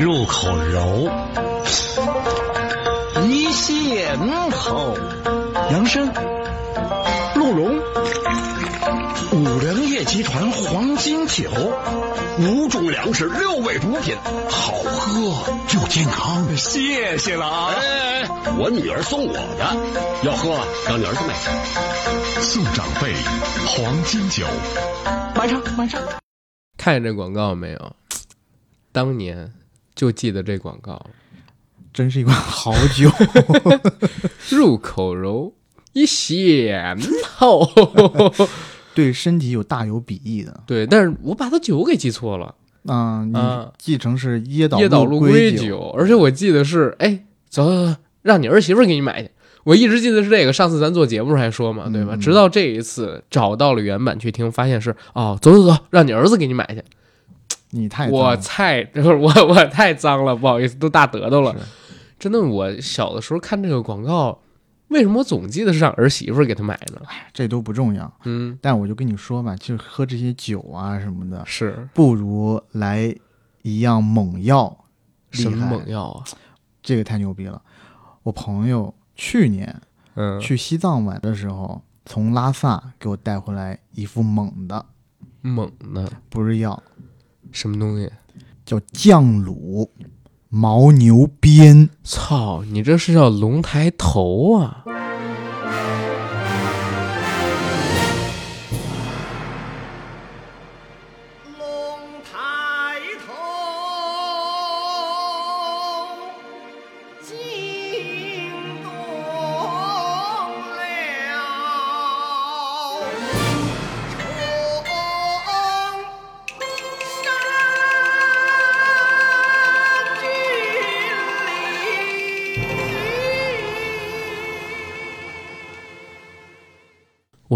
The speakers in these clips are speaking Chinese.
入口柔，一线头，杨生、鹿茸、五粮液集团黄金酒，五种粮食，六味补品，好喝又健康。谢谢了啊！哎，我女儿送我的，要喝让你儿子买。送长辈黄金酒，买上买上。看见这广告没有？当年就记得这广告，真是一款好酒。入口柔，一咸透。对身体有大有裨益的。对，但是我把它酒给记错了，啊、你啊记成是椰岛椰岛鹿龟龟酒，而且我记得是，哎，走走走，让你儿媳妇给你买去。我一直记得是这个，上次咱做节目还说嘛，对吧？嗯直到这一次找到了原版去听，发现是哦，走走走，让你儿子给你买去。你太我脏太不是 我我太脏了，不好意思，都大得头了。真的，我小的时候看这个广告，为什么我总记得是让儿媳妇给他买呢？这都不重要。嗯，但我就跟你说吧，就是喝这些酒啊什么的，是不如来一样猛药，厉什么猛药啊？这个太牛逼了。我朋友去年嗯，去西藏玩的时候，从拉萨给我带回来一副猛的，猛的不是药，什么东西？叫酱卤牦牛鞭。操，你这是叫龙抬头啊！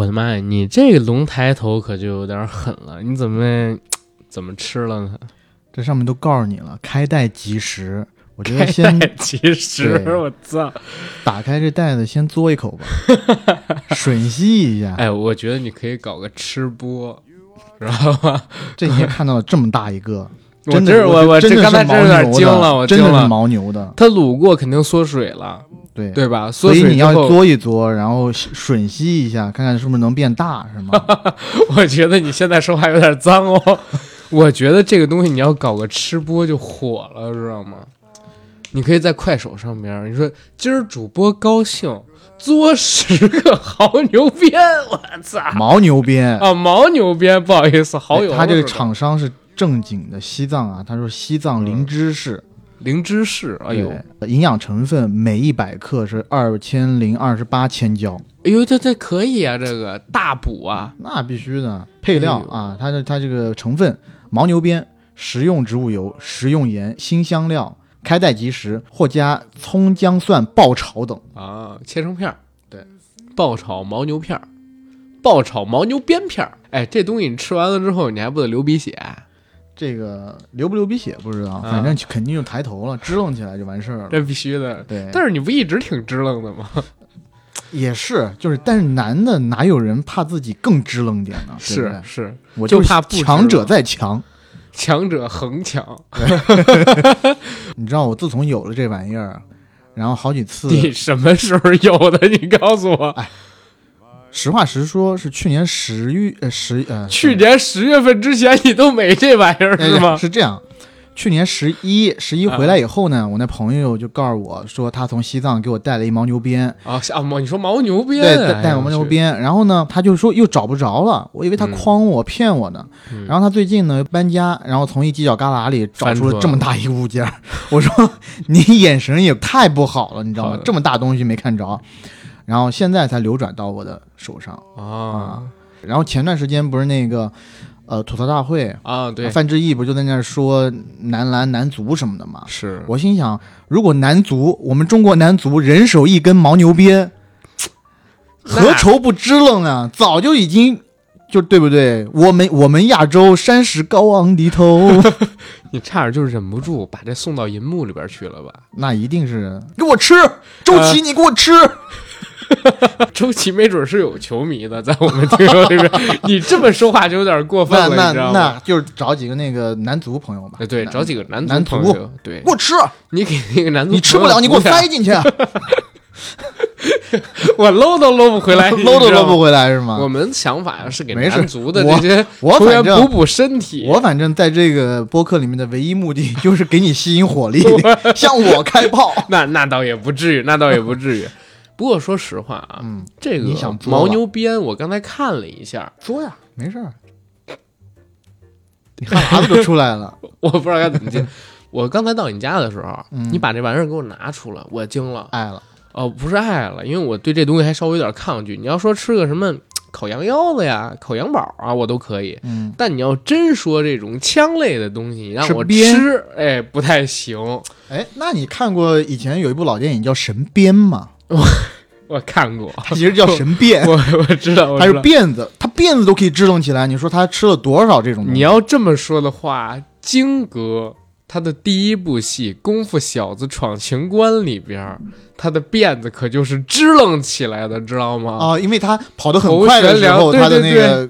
我的妈呀，你这个龙抬头可就有点狠了，你怎么怎么吃了呢？这上面都告诉你了，开袋即食。我觉开得先袋即食，我操！打开这袋子，先嘬一口吧，吮吸一下。哎，我觉得你可以搞个吃播，知道吧？这你也看到了这么大一个，我真的这我我这刚才真有点惊了，我惊了真的是。牦牛的，它卤过肯定缩水了，对对吧？所以你要嘬一嘬，然后吮吸一下，看看是不是能变大，是吗？我觉得你现在说话有点脏哦。我觉得这个东西你要搞个吃播就火了，知道吗？你可以在快手上边，你说今儿主播高兴，嘬十个 牦牛鞭，我操！牦牛鞭，啊，牦牛鞭，不好意思，好友哎他这个厂商是正经的西藏啊，他说西藏灵芝士，灵芝士，哎呦，营养成分每一百克是二千零二十八千焦，哎呦，这这可以啊，这个大补啊，那必须的。配料哎啊，它的它这个成分：牦牛鞭、食用植物油、食用盐、新香料，开袋即食，或加葱姜蒜爆炒等。啊，切成片儿，对，爆炒牦牛片儿，爆炒牦牛鞭片儿。哎，这东西你吃完了之后，你还不得流鼻血？这个流不流鼻血不知道，啊反正肯定就抬头了，支棱起来就完事儿了。这必须的。对，但是你不一直挺支棱的吗？也是，就是，但是男的哪有人怕自己更支棱点呢？对对是是，我就就怕不强者棱在强。强者恒强。你知道，我自从有了这玩意儿，然后好几次，你什么时候有的？你告诉我。实话实说，是去年十月呃十呃去年十月份之前你都没这玩意儿哎是吗？是这样，去年十一十一回来以后呢，我那朋友就告诉我说，他从西藏给我带了一牦牛鞭，啊，啊，牦你说牦牛鞭，对，带牦牛，鞭，然后呢，他就说又找不着了，我以为他嗯诓我骗我呢。嗯然后他最近呢搬家，然后从一犄角旮旯里找出了这么大一个物件，我说 你眼神也太不好了，你知道？吗这么大东西没看着，然后现在才流转到我的手上。啊然后前段时间不是那个呃吐槽大会，啊，对，范志毅不就在那儿说男篮男足什么的吗？是我心想，如果男足我们中国男足人手一根牦牛鞭，何愁不支棱啊？早就已经就对不对？我们我们亚洲山石高昂低头，你差点就忍不住把这送到银幕里边去了吧？那一定是给我吃，周琦，你给我吃。周琦没准是有球迷的，在我们听说这边，你这么说话就有点过分了，那那你知道那？就是找几个那个男足朋友吧。哎，对，找几个男男足朋友，对给，我吃，你给那个男足，你吃不了，你给我塞，进去，我搂都搂不回来，搂都搂不回。来是吗？我们想法是给男足的这些我球员反正补补身体。我反正在这个播客里面的唯一目的就是给你吸引火力，向我开炮。那那倒也不至于，那倒也不至于。不过说实话啊，嗯，这个牦牛鞭，我刚才看了一下，说呀，没事儿。你哈喇子都出来了，我不知道该怎么接。我刚才到你家的时候，嗯你把这玩意儿给我拿出来，我惊了。爱了。哦，不是爱了，因为我对这东西还稍微有点抗拒。你要说吃个什么烤羊腰子呀、烤羊宝啊，我都可以。嗯，但你要真说这种枪类的东西，你让我鞭吃，哎，不太行。哎，那你看过以前有一部老电影叫《神鞭》吗？我 我看过，它其实叫神辫，我我知道，我它是。辫子，他辫子都可以支棱起来。你说他吃了多少这种？你要这么说的话，金哥他的第一部戏《功夫小子闯情关》里边，他的辫子可就是支棱起来的，知道吗？啊，因为他跑得很快的时候，他的那个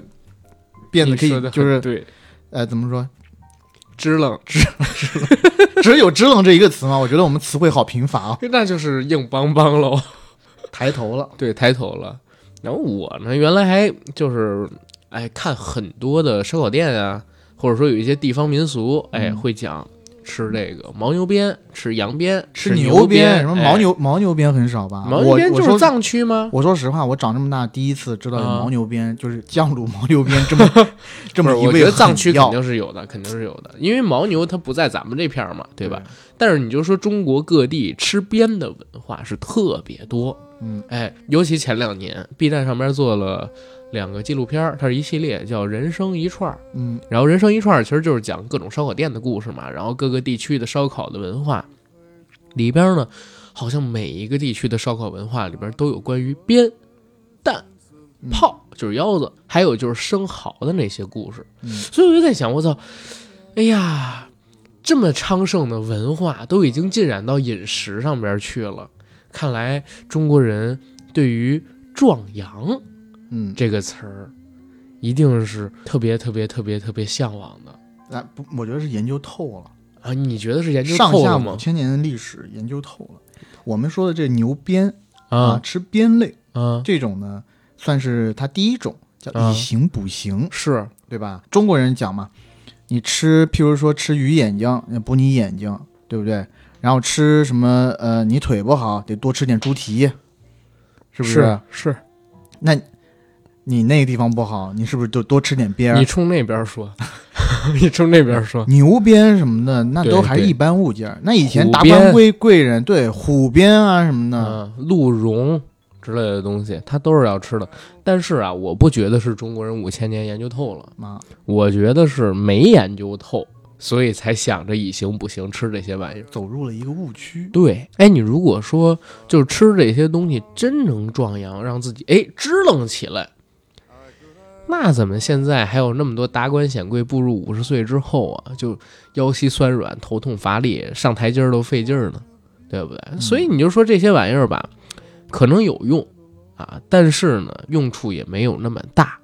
辫子可以就是对，呃怎么说？支棱，只有“支棱”这一个词吗？我觉得我们词汇好贫乏啊！那就是硬邦邦喽。抬头了，对，抬头了。然后我呢，原来还就是哎看很多的烧烤店啊，或者说有一些地方民俗，哎嗯会讲吃这个牦牛鞭，吃羊鞭，吃牛鞭，什么哎牦牛牦牛鞭很少吧？牦牛鞭就是藏区吗？我说实话，我长这么大第一次知道牦牛鞭，就是酱卤牦牛鞭这么 这，么一味我觉得藏区肯定是有的，肯定是有的，因为牦牛它不在咱们这片儿嘛，对吧？？但是你就说中国各地吃鞭的文化是特别多，嗯，哎，尤其前两年，B 站上面做了两个纪录片，它是一系列叫《人生一串》，嗯然后《人生一串》其实就是讲各种烧烤店的故事嘛，然后各个地区的烧烤的文化里边呢，好像每一个地区的烧烤文化里边都有关于鞭、蛋、嗯炮，就是腰子，还有就是生蚝的那些故事。嗯所以我就在想，我操，哎呀，这么昌盛的文化都已经浸染到饮食上边去了，看来中国人对于壮阳嗯，这个词儿，一定是特别特别特别特别向往的啊不，我觉得是研究透了，啊！你觉得是研究上下五透了吗？千年的历史研究透了。我们说的这牛鞭啊，啊吃鞭类啊，这种呢，算是它第一种，叫啊以形补形，是对吧？中国人讲嘛，你吃，譬如说吃鱼眼睛，那补你眼睛，对不对？然后吃什么？呃，你腿不好，得多吃点猪蹄，是不是是，那你那个地方不好，你是不是就多吃点鞭儿？你冲那边说，你冲那边说，牛鞭什么的，那都还是一般物件儿。那以前达官贵贵人，对虎鞭啊什么的，嗯，鹿茸之类的东西，它都是要吃的。但是啊，我不觉得是中国人五千年研究透了，妈，我觉得是没研究透，所以才想着以形补形吃这些玩意儿。走入了一个误区。对，哎，你如果说就是吃这些东西真能壮阳，让自己哎支棱起来，那怎么现在还有那么多达官显贵步入五十岁之后啊，就腰膝酸软、头痛乏力、上台阶儿都费劲儿呢？对不对？所以你就说这些玩意儿吧，可能有用啊，但是呢，用处也没有那么大。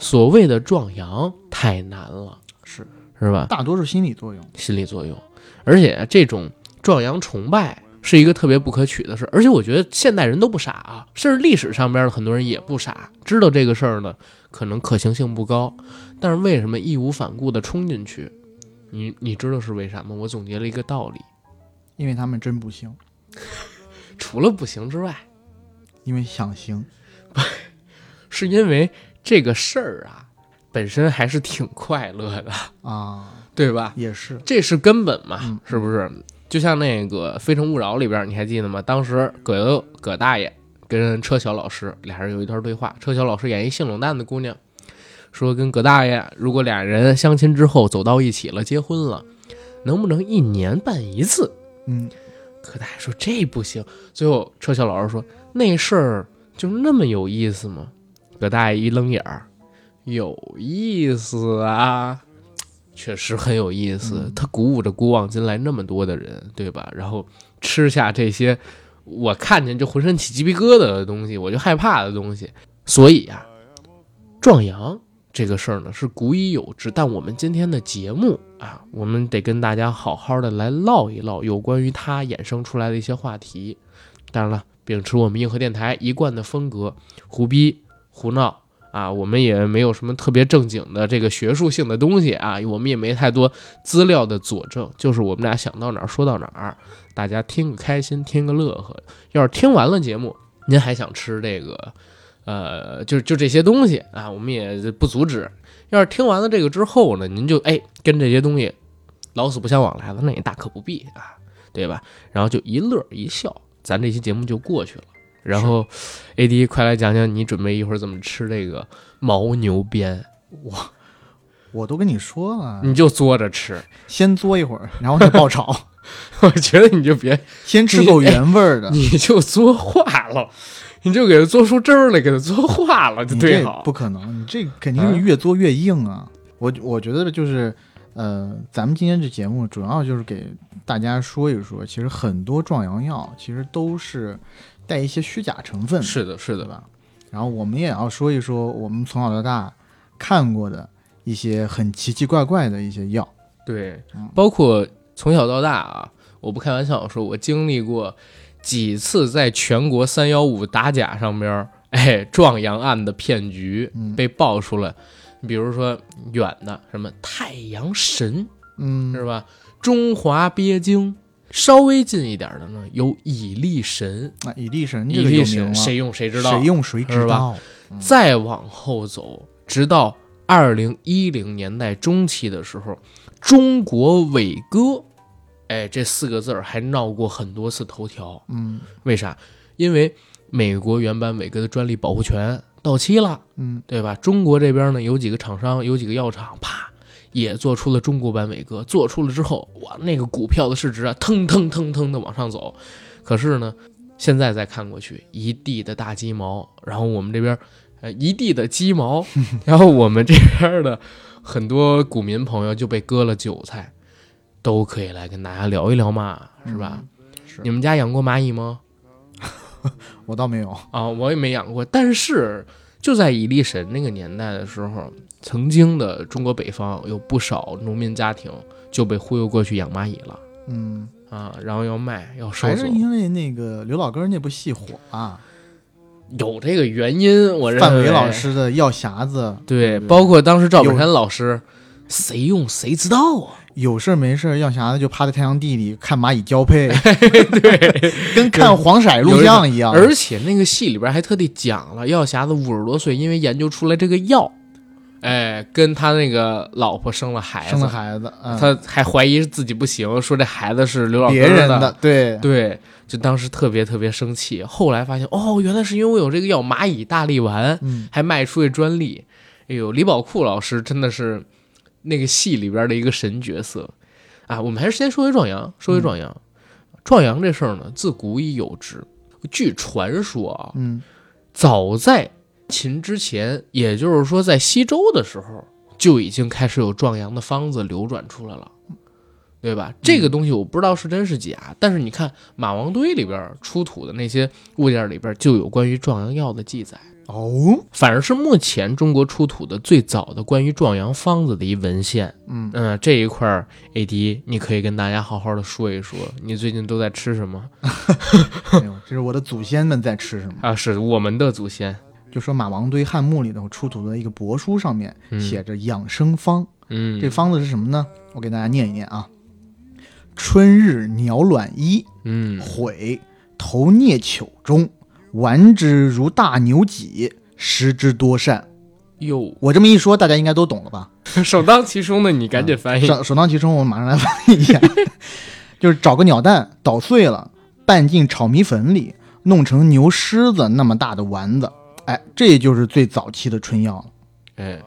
所谓的壮阳太难了，是是吧？大多数心理作用。心理作用，而且这种壮阳崇拜是一个特别不可取的事儿。而且我觉得现代人都不傻啊，甚至历史上边的很多人也不傻，知道这个事儿呢，可能可行性不高，但是为什么义无反顾地冲进去？你你知道是为啥吗？我总结了一个道理，因为他们真不行，除了不行之外，因为想行。是因为这个事儿啊，本身还是挺快乐的，啊，对吧？也是，这是根本嘛，嗯是不是？就像那个《非诚勿扰》里边，你还记得吗？当时葛优葛大爷跟车晓老师俩人有一段对话，车晓老师演一性冷淡的姑娘，说跟葛大爷，如果俩人相亲之后走到一起了，结婚了，能不能一年办一次？嗯，葛大爷说这不行。最后车晓老师说那事儿就那么有意思吗？葛大爷一愣眼儿，有意思啊。确实很有意思，他鼓舞着古往今来那么多的人，对吧？然后吃下这些我看见就浑身起鸡皮疙瘩的东西，我就害怕的东西。所以啊，壮阳这个事儿呢是古已有之，但我们今天的节目啊，我们得跟大家好好的来唠一唠有关于它衍生出来的一些话题。当然了，秉持我们硬核电台一贯的风格，胡逼胡闹啊，我们也没有什么特别正经的这个学术性的东西啊，我们也没太多资料的佐证，就是我们俩想到哪儿说到哪儿，大家听个开心，听个乐呵。要是听完了节目，您还想吃这个，呃，就就这些东西啊，我们也不阻止。要是听完了这个之后呢，您就哎跟这些东西老死不相往来了，那也大可不必啊，对吧？然后就一乐一笑，咱这期节目就过去了。然后，A D 快来讲讲你准备一会儿怎么吃这个牦牛鞭，我都跟你说了，你就嘬着吃。先嘬一会儿，然后再爆炒，我觉得你就别，先吃够原味儿的。你就嘬化了，你就给它嘬出汁儿来，给它嘬化了就你这对好。不可能，你这肯定是越做越硬啊！我我觉得就是，呃，咱们今天这节目主要就是给大家说一说，其实很多壮阳药其实都是带一些虚假成分，是的，是的，吧？然后我们也要说一说我们从小到大看过的一些很奇奇怪怪的一些药。对嗯，包括从小到大啊，我不开玩笑说，我经历过几次在全国三幺五打假上边儿，哎，壮阳案的骗局嗯被爆出来。你比如说远的什么太阳神嗯，是吧？中华鳖精，稍微近一点的呢，有蚁力神。那蚁力神蚁这个有名力神，谁用谁知道？谁用谁知道。再往后走，直到二零一零年代中期的时候，中国伟哥，哎，这四个字儿还闹过很多次头条。嗯为啥？因为美国原版伟哥的专利保护权到期了，嗯，对吧？中国这边呢，有几个厂商，有几个药厂，啪，也做出了中国版伟哥。做出了之后，哇，那个股票的市值啊，腾腾腾腾的往上走。可是呢，现在再看过去，一地的大鸡毛，然后我们这边，呃，一地的鸡毛，然后我们这边的很多股民朋友就被割了韭菜，都可以来跟大家聊一聊嘛，是吧？是你们家养过蚂蚁吗？我倒没有。啊，我也没养过，但是就在蚁力神那个年代的时候，曾经的中国北方有不少农民家庭就被忽悠过去养蚂蚁了。嗯，啊，然后要卖要收走还是，因为那个刘老根儿那部戏火啊，有这个原因，我认为。范伟老师的药匣子，对，对包括当时赵本山老师，谁用谁知道啊，有事儿没事儿药匣子就趴在太阳地里看蚂蚁交配，对，跟看黄色录像一样。而且那个戏里边还特地讲了，药匣子五十多岁，因为研究出来这个药，哎，跟他那个老婆生了孩子，生了孩子，嗯、他还怀疑自己不行，说这孩子是刘老根别人的，对，对，就当时特别特别生气。后来发现，哦，原来是因为我有这个药蚂蚁大力丸，嗯，还卖出去专利。哎呦，李宝库老师真的是那个戏里边的一个神角色啊！我们还是先说回壮阳，说回壮阳。壮阳这事儿呢，自古已有之。据传说啊，嗯早在秦之前，也就是说在西周的时候，就已经开始有壮阳的方子流转出来了，对吧？这个东西我不知道是真是假，但是你看马王堆里边出土的那些物件里边就有关于壮阳药的记载，哦，反而是目前中国出土的最早的关于壮阳方子的一文献。嗯，嗯、这一块儿，AD 你可以跟大家好好的说一说，你最近都在吃什么 没有，这是我的祖先们在吃什么。啊？是我们的祖先，就说马王堆汉墓里头出土的一个帛书上面嗯写着养生方，嗯，这方子是什么呢？我给大家念一念啊：春日鸟卵衣，嗯悔投啮糗中，丸之如大牛脊，食之多善。哟。我这么一说，大家应该都懂了吧？首当其冲的，你赶紧翻译。首首当其冲，我马上来翻译一下，就是找个鸟蛋捣碎了，拌进炒米粉里，弄成牛狮子那么大的丸子，哎，这就是最早期的春药了。哎，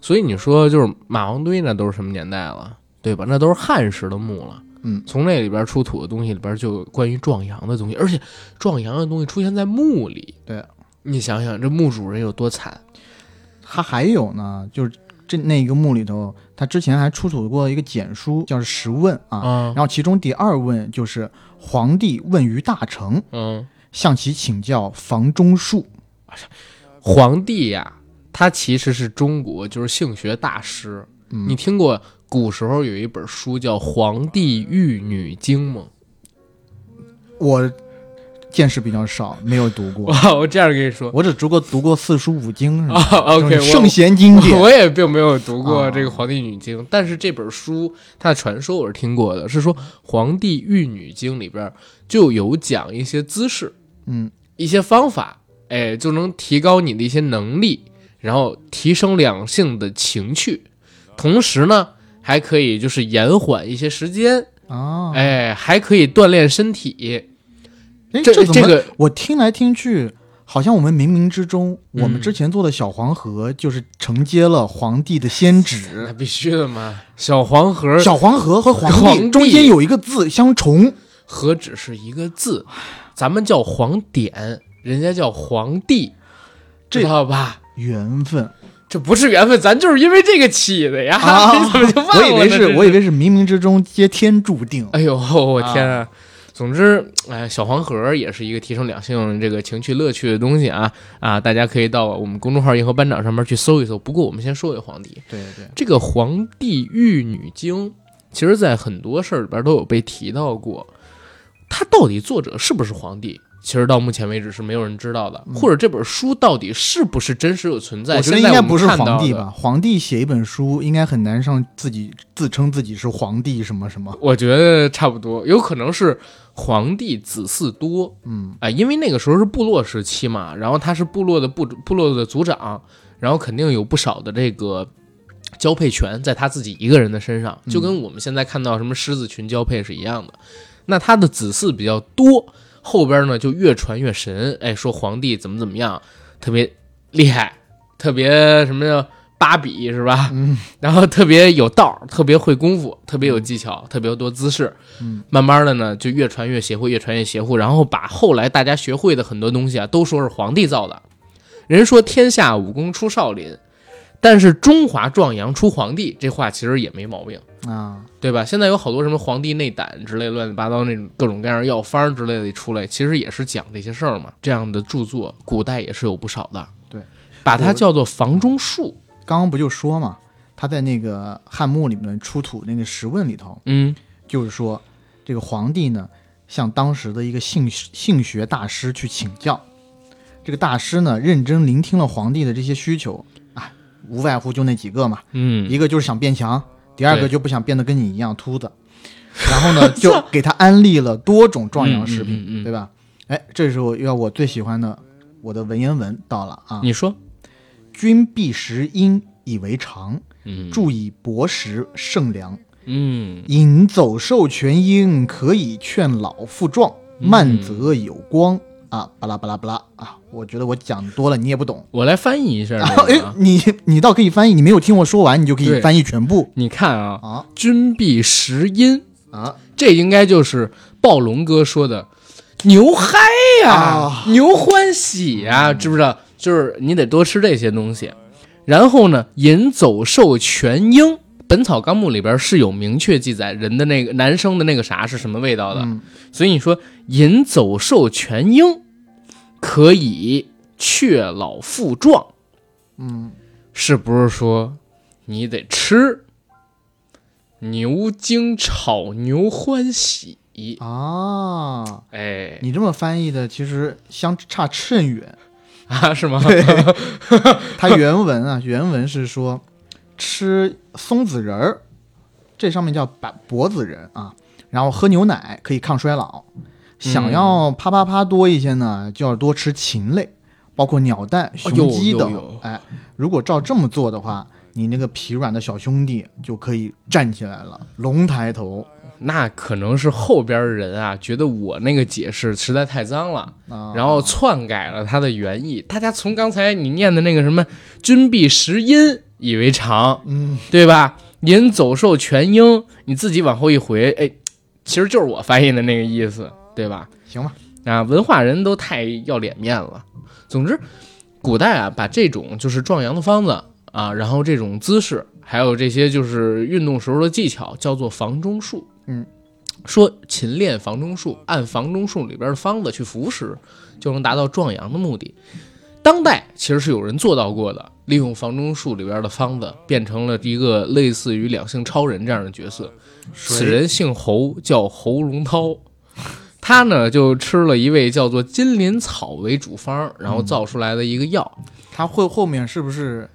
所以你说就是马王堆那都是什么年代了，对吧？那都是汉时的墓了。嗯从那里边出土的东西里边就有关于壮阳的东西，而且壮阳的东西出现在墓里。对，你想想这墓主人有多惨？他还有呢，就是这那一个墓里头，他之前还出土过一个简书，叫《十问》啊。啊然后其中第二问就是皇帝问于大成，嗯，向其请教房中术。皇帝呀，他其实是中国就是性学大师。嗯你听过古时候有一本书叫《黄帝玉女经》吗？我见识比较少，没有读过，哇，我这样跟你说我只读过读过四书五经 圣贤经典。我也并没有读过啊这个《黄帝女经》，但是这本书它的传说我是听过的，是说《黄帝玉女经》里边就有讲一些姿势、嗯，一些方法，哎，就能提高你的一些能力，然后提升两性的情趣，同时呢，还可以就是延缓一些时间，啊，哎，还可以锻炼身体。哎，这这这个我听来听去，好像我们冥冥之中，我们嗯之前做的小黄河就是承接了皇帝的先旨。那。必须的嘛，小黄河小黄河和皇皇帝帝中间有一个字相重，何止是一个字，咱们叫黄典，人家叫皇帝，这知道吧？缘分这不是缘分，咱就是因为这个起的呀！啊 你怎么就忘了？我以为是，这我以为是冥冥之中皆天注定。哎呦，我天啊！总之，哎，小黄盒也是一个提升两性这个情趣乐趣的东西啊啊！大家可以到我们公众号“银河班长”上面去搜一搜。不过，我们先说回皇帝，对对，这个《皇帝玉女经》，其实在很多事儿里边都有被提到过。它到底作者是不是皇帝？其实到目前为止是没有人知道的，或者这本书到底是不是真实有存在？嗯我觉得应该不是皇帝吧？？皇帝写一本书，应该很难上自己自称自己是皇帝什么什么。我觉得差不多，有可能是皇帝子嗣多，嗯啊、因为那个时候是部落时期嘛，然后他是部落的部部落的族长，然后肯定有不少的这个交配权在他自己一个人的身上，就跟我们现在看到什么狮子群交配是一样的。那他的子嗣比较多，后边呢就越传越神，哎，说皇帝怎么怎么样，特别厉害，特别什么叫？芭比是吧？嗯，然后特别有道，特别会功夫，特别有技巧，特别多姿势。嗯，慢慢的呢，就越传越邪乎，越传越邪乎，然后把后来大家学会的很多东西啊，都说是皇帝造的。人说天下武功出少林，但是中华壮阳出皇帝，这话其实也没毛病，啊，对吧？现在有好多什么皇帝内胆之类乱七八糟那种各种各样的药方之类的出来，其实也是讲这些事儿嘛。这样的著作，古代也是有不少的。对，把它叫做房中术。刚刚不就说嘛，他在那个汉墓里面出土那个石问里头，嗯就是说这个皇帝呢，向当时的一个性性学大师去请教。这个大师呢，认真聆听了皇帝的这些需求啊，无外乎就那几个嘛，嗯，一个就是想变强，第二个就不想变得跟你一样秃子，然后呢，就 给他安利了多种壮阳食品，嗯嗯嗯嗯。对吧？哎，这时候要我最喜欢的我的文言文到了啊，你说，君必食阴以为常，嗯。注以薄食胜凉。嗯。饮走兽全阴，可以劝老复壮，慢则有光、啊！巴拉巴拉巴拉啊！我觉得我讲多了你也不懂。我来翻译一下。哎，你你倒可以翻译，你没有听我说完，你就可以翻译全部你看啊，啊君必食音，啊！这应该就是暴龙哥说的牛嗨呀、啊牛欢喜呀、知不知道？就是你得多吃这些东西。然后呢，饮走兽全鹰，《本草纲目》里边是有明确记载人的那个男生的那个啥是什么味道的。嗯所以你说饮走兽全鹰可以却老复壮，嗯，是不是说你得吃牛精炒牛欢喜？啊，哎，你这么翻译的其实相差甚远。啊，是吗？它原文啊，原文是说吃松子仁儿，这上面叫白柏子仁啊，然后喝牛奶可以抗衰老。想要啪啪啪多一些呢，就要多吃禽类，包括鸟蛋、雄鸡等。哎，如果照这么做的话，你那个疲软的小兄弟就可以站起来了，龙抬头那可能是后边人啊，觉得我那个解释实在太脏了，啊。然后篡改了他的原意。大家从刚才你念的那个什么“君必食音”以为常，嗯，对吧？您走兽全鹰，你自己往后一回，哎，其实就是我翻译的那个意思，对吧？行吧，啊，文化人都太要脸面了。总之，古代啊，把这种就是壮阳的方子啊，然后这种姿势还有这些就是运动时候的技巧，叫做房中术。嗯，说勤练房中术，按房中术里边的方子去服食，就能达到壮阳的目的。当代其实是有人做到过的，利用房中术里边的方子，变成了一个类似于两性超人这样的角色。此人姓侯，叫侯荣涛。他呢就吃了一味叫做金鳞草为主方，然后造出来的一个药。他会后面是不是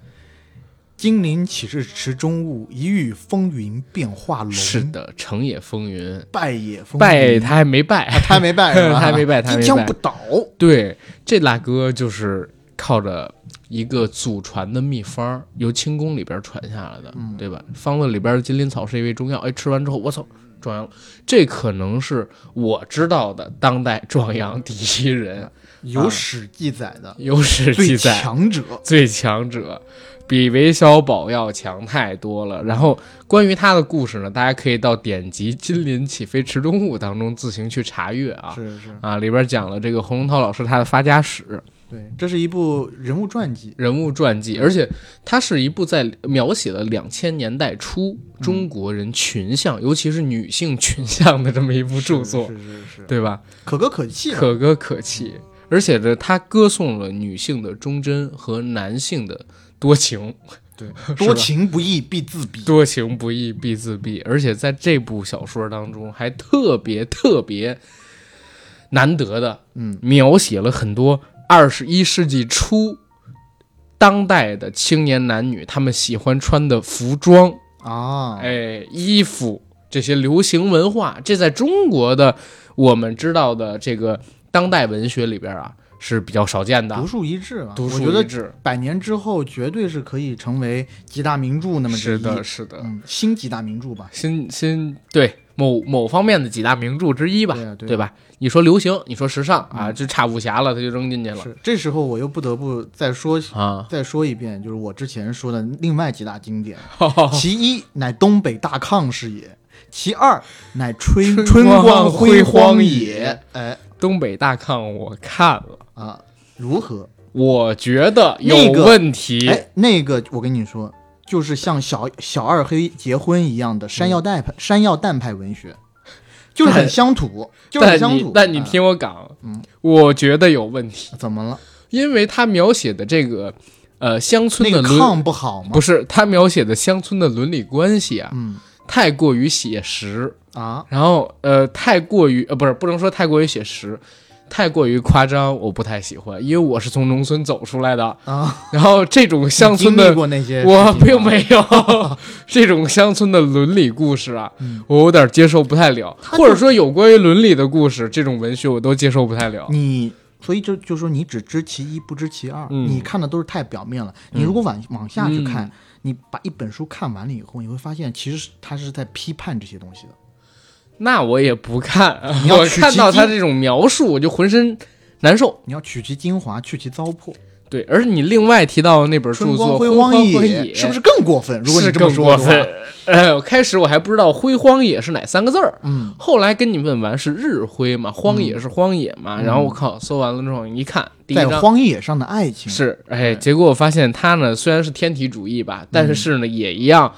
金鳞岂是池中物，一遇风云变化龙？是，的，成也风云，败也风云。败他还没败，他还没败，他还没败他还没败一枪不倒。对，这大哥就是靠着一个祖传的秘方，由清宫里边传下来的，嗯对吧？方子里边的金鳞草是一味中药，哎，吃完之后，我操，壮阳。这可能是我知道的当代壮阳第一人，有史记载的有史记最载，强者，最强者。比韦小宝要强太多了。然后关于他的故事呢，大家可以到典籍《金鳞起飞池中物》当中自行去查阅啊。是是，啊，里边讲了这个洪龙涛老师他的发家史、对，这是一部人物传记。人物传记，而且它是一部在描写了两千年代初中国人群像，尤其是女性群像的这么一部著作，是是是是，对吧？可歌可泣吧。可歌可泣，而且呢，它歌颂了女性的忠贞和男性的多情，对，多情不义必自毙。多情不义必自毙。而且在这部小说当中，还特别特别难得的，嗯，描写了很多二十一世纪初当代的青年男女他们喜欢穿的服装，啊，哎，衣服这些流行文化，这在中国的我们知道的这个当代文学里边啊是比较少见的独。树一帜啊！独我觉得树一帜，百年之后绝对是可以成为几大名著那么是的，是的，嗯，新几大名著吧。新新对某某方面的几大名著之一吧，对啊对啊吧？你说流行，你说时尚啊，就差武侠了，他就扔进去了是，这时候我又不得不再说啊。再说一遍，就是我之前说的另外几大经典，其一乃东北大炕是也，其二乃春春春光光辉辉煌也也。哎东北大炕我看了，啊，如何？我觉得有那个问题。哎，那个我跟你说，就是像小小二黑结婚一样的山药蛋派、山药蛋派文学，就是很乡土，就是很乡土。你但你哎听我讲，嗯，我觉得有问题，怎么了？因为他描写的这个呃乡村的伦炕不好吗？不是他描写的乡村的伦理关系啊，嗯。太过于写实，啊，然后呃太过于呃不是不能说太过于写实，太过于夸张，我不太喜欢，因为我是从农村走出来的，啊，然后这种乡村的过那些，我并。没有 这种乡村的伦理故事啊，嗯我有点接受不太了，或者说有关于伦理的故事，这种文学我都接受不太了。你所以就就说你只知其一不知其二，嗯你看的都是太表面了。你如果往往下去看，嗯你把一本书看完了以后，你会发现其实是他是在批判这些东西的。那我也不看，我看到他这种描述，我就浑身难受。你要取其精华，去其糟粕。对，而你另外提到那本著作《春光辉荒荒野》，是不是更过分？如果你是这么更过说的话。开始我还不知道“辉荒野”是哪三个字儿，嗯，后来跟你问完是日辉嘛，荒野是荒野嘛，然后我靠，搜完了之后一看，第一在荒野上的爱情。是，哎，结果我发现他呢虽然是天体主义吧，但是呢也一样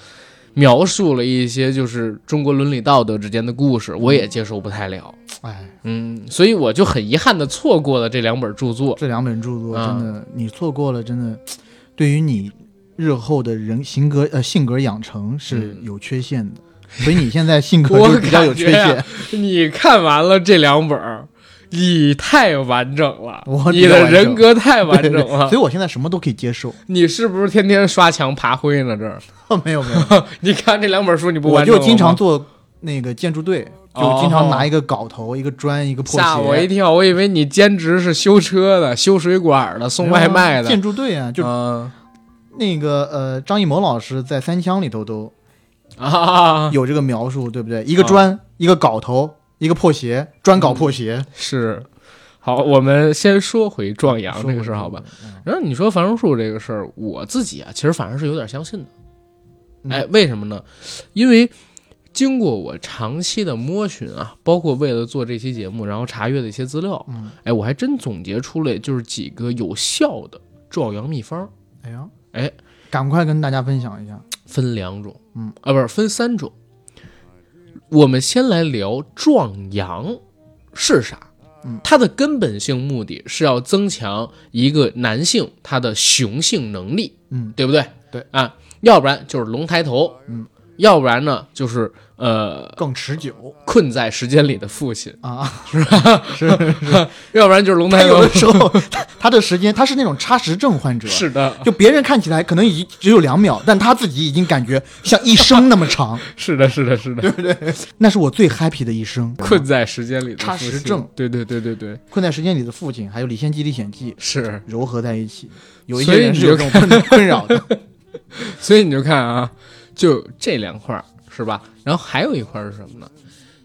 描述了一些就是中国伦理道德之间的故事，我也接受不太了，哎，嗯，所以我就很遗憾的错过了这两本著作，这两本著作啊真的，你错过了，真的，对于你日后的人性格呃性格养成是有缺陷的。所以你现在性格 就比较有缺陷。你看完了这两本儿，你太完整了 我，你的人格太完整对对了所以。我现在什么都可以接受。你是不是天天刷墙爬灰呢？这儿，没 有没有，你看这两本书你不我就经常做那个建筑队，就哦经常拿一个镐头、一个砖、一个破鞋。吓我一跳，我以为你兼职是修车的、修水管的、送外卖的。建筑队啊，就嗯那个呃，张艺谋老师在《三枪》里头都啊，有这个描述，对不对？一个砖，一个镐头，一个破鞋，专搞破鞋。是。好，我们先说回壮阳这个事儿，好吧？嗯然后你说繁荣术这个事儿，我自己啊，其实反而是有点相信的。嗯哎，为什么呢？因为经过我长期的摸寻啊，包括为了做这期节目，然后查阅的一些资料，嗯，哎，我还真总结出了就是几个有效的壮阳秘方。哎呀，哎，赶快跟大家分享一下。分两种，嗯啊，不是分三种。我们先来聊壮阳是啥？嗯。它的根本性目的是要增强一个男性他的雄性能力，嗯。对不对？对。啊，要不然就是龙抬头，嗯，要不然呢就是呃更持久。困在时间里的父亲，啊，是吧？是是 要不然就是龙抬头他有的。时候 他他的时间他是那种差时症患者，是的，就别人看起来可能已经只有两秒，但他自己已经感觉像一生那么长，是的，是的，是的，对不对？那是我最 happy 的一生。困在时间里的差父亲。时症。对对对对对，困在时间里的父亲，还有《李献计历险记》是。糅合在一起，有一些人是有这种困困扰的。所以你就看啊，就这两块儿是吧？然后还有一块儿是什么呢？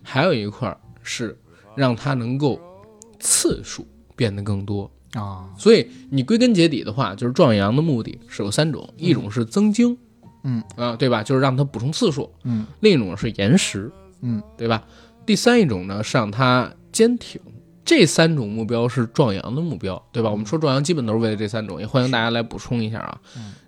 还有一块儿是让它能够次数变得更多。啊，所以你归根结底的话，就是壮阳的目的是有三种，一种是增精，嗯啊，对吧？就是让它补充次数；嗯另一种是延时，嗯，对吧？第三一种呢是让它坚挺。这三种目标是壮阳的目标，对吧？我们说壮阳基本都是为了这三种，也欢迎大家来补充一下啊。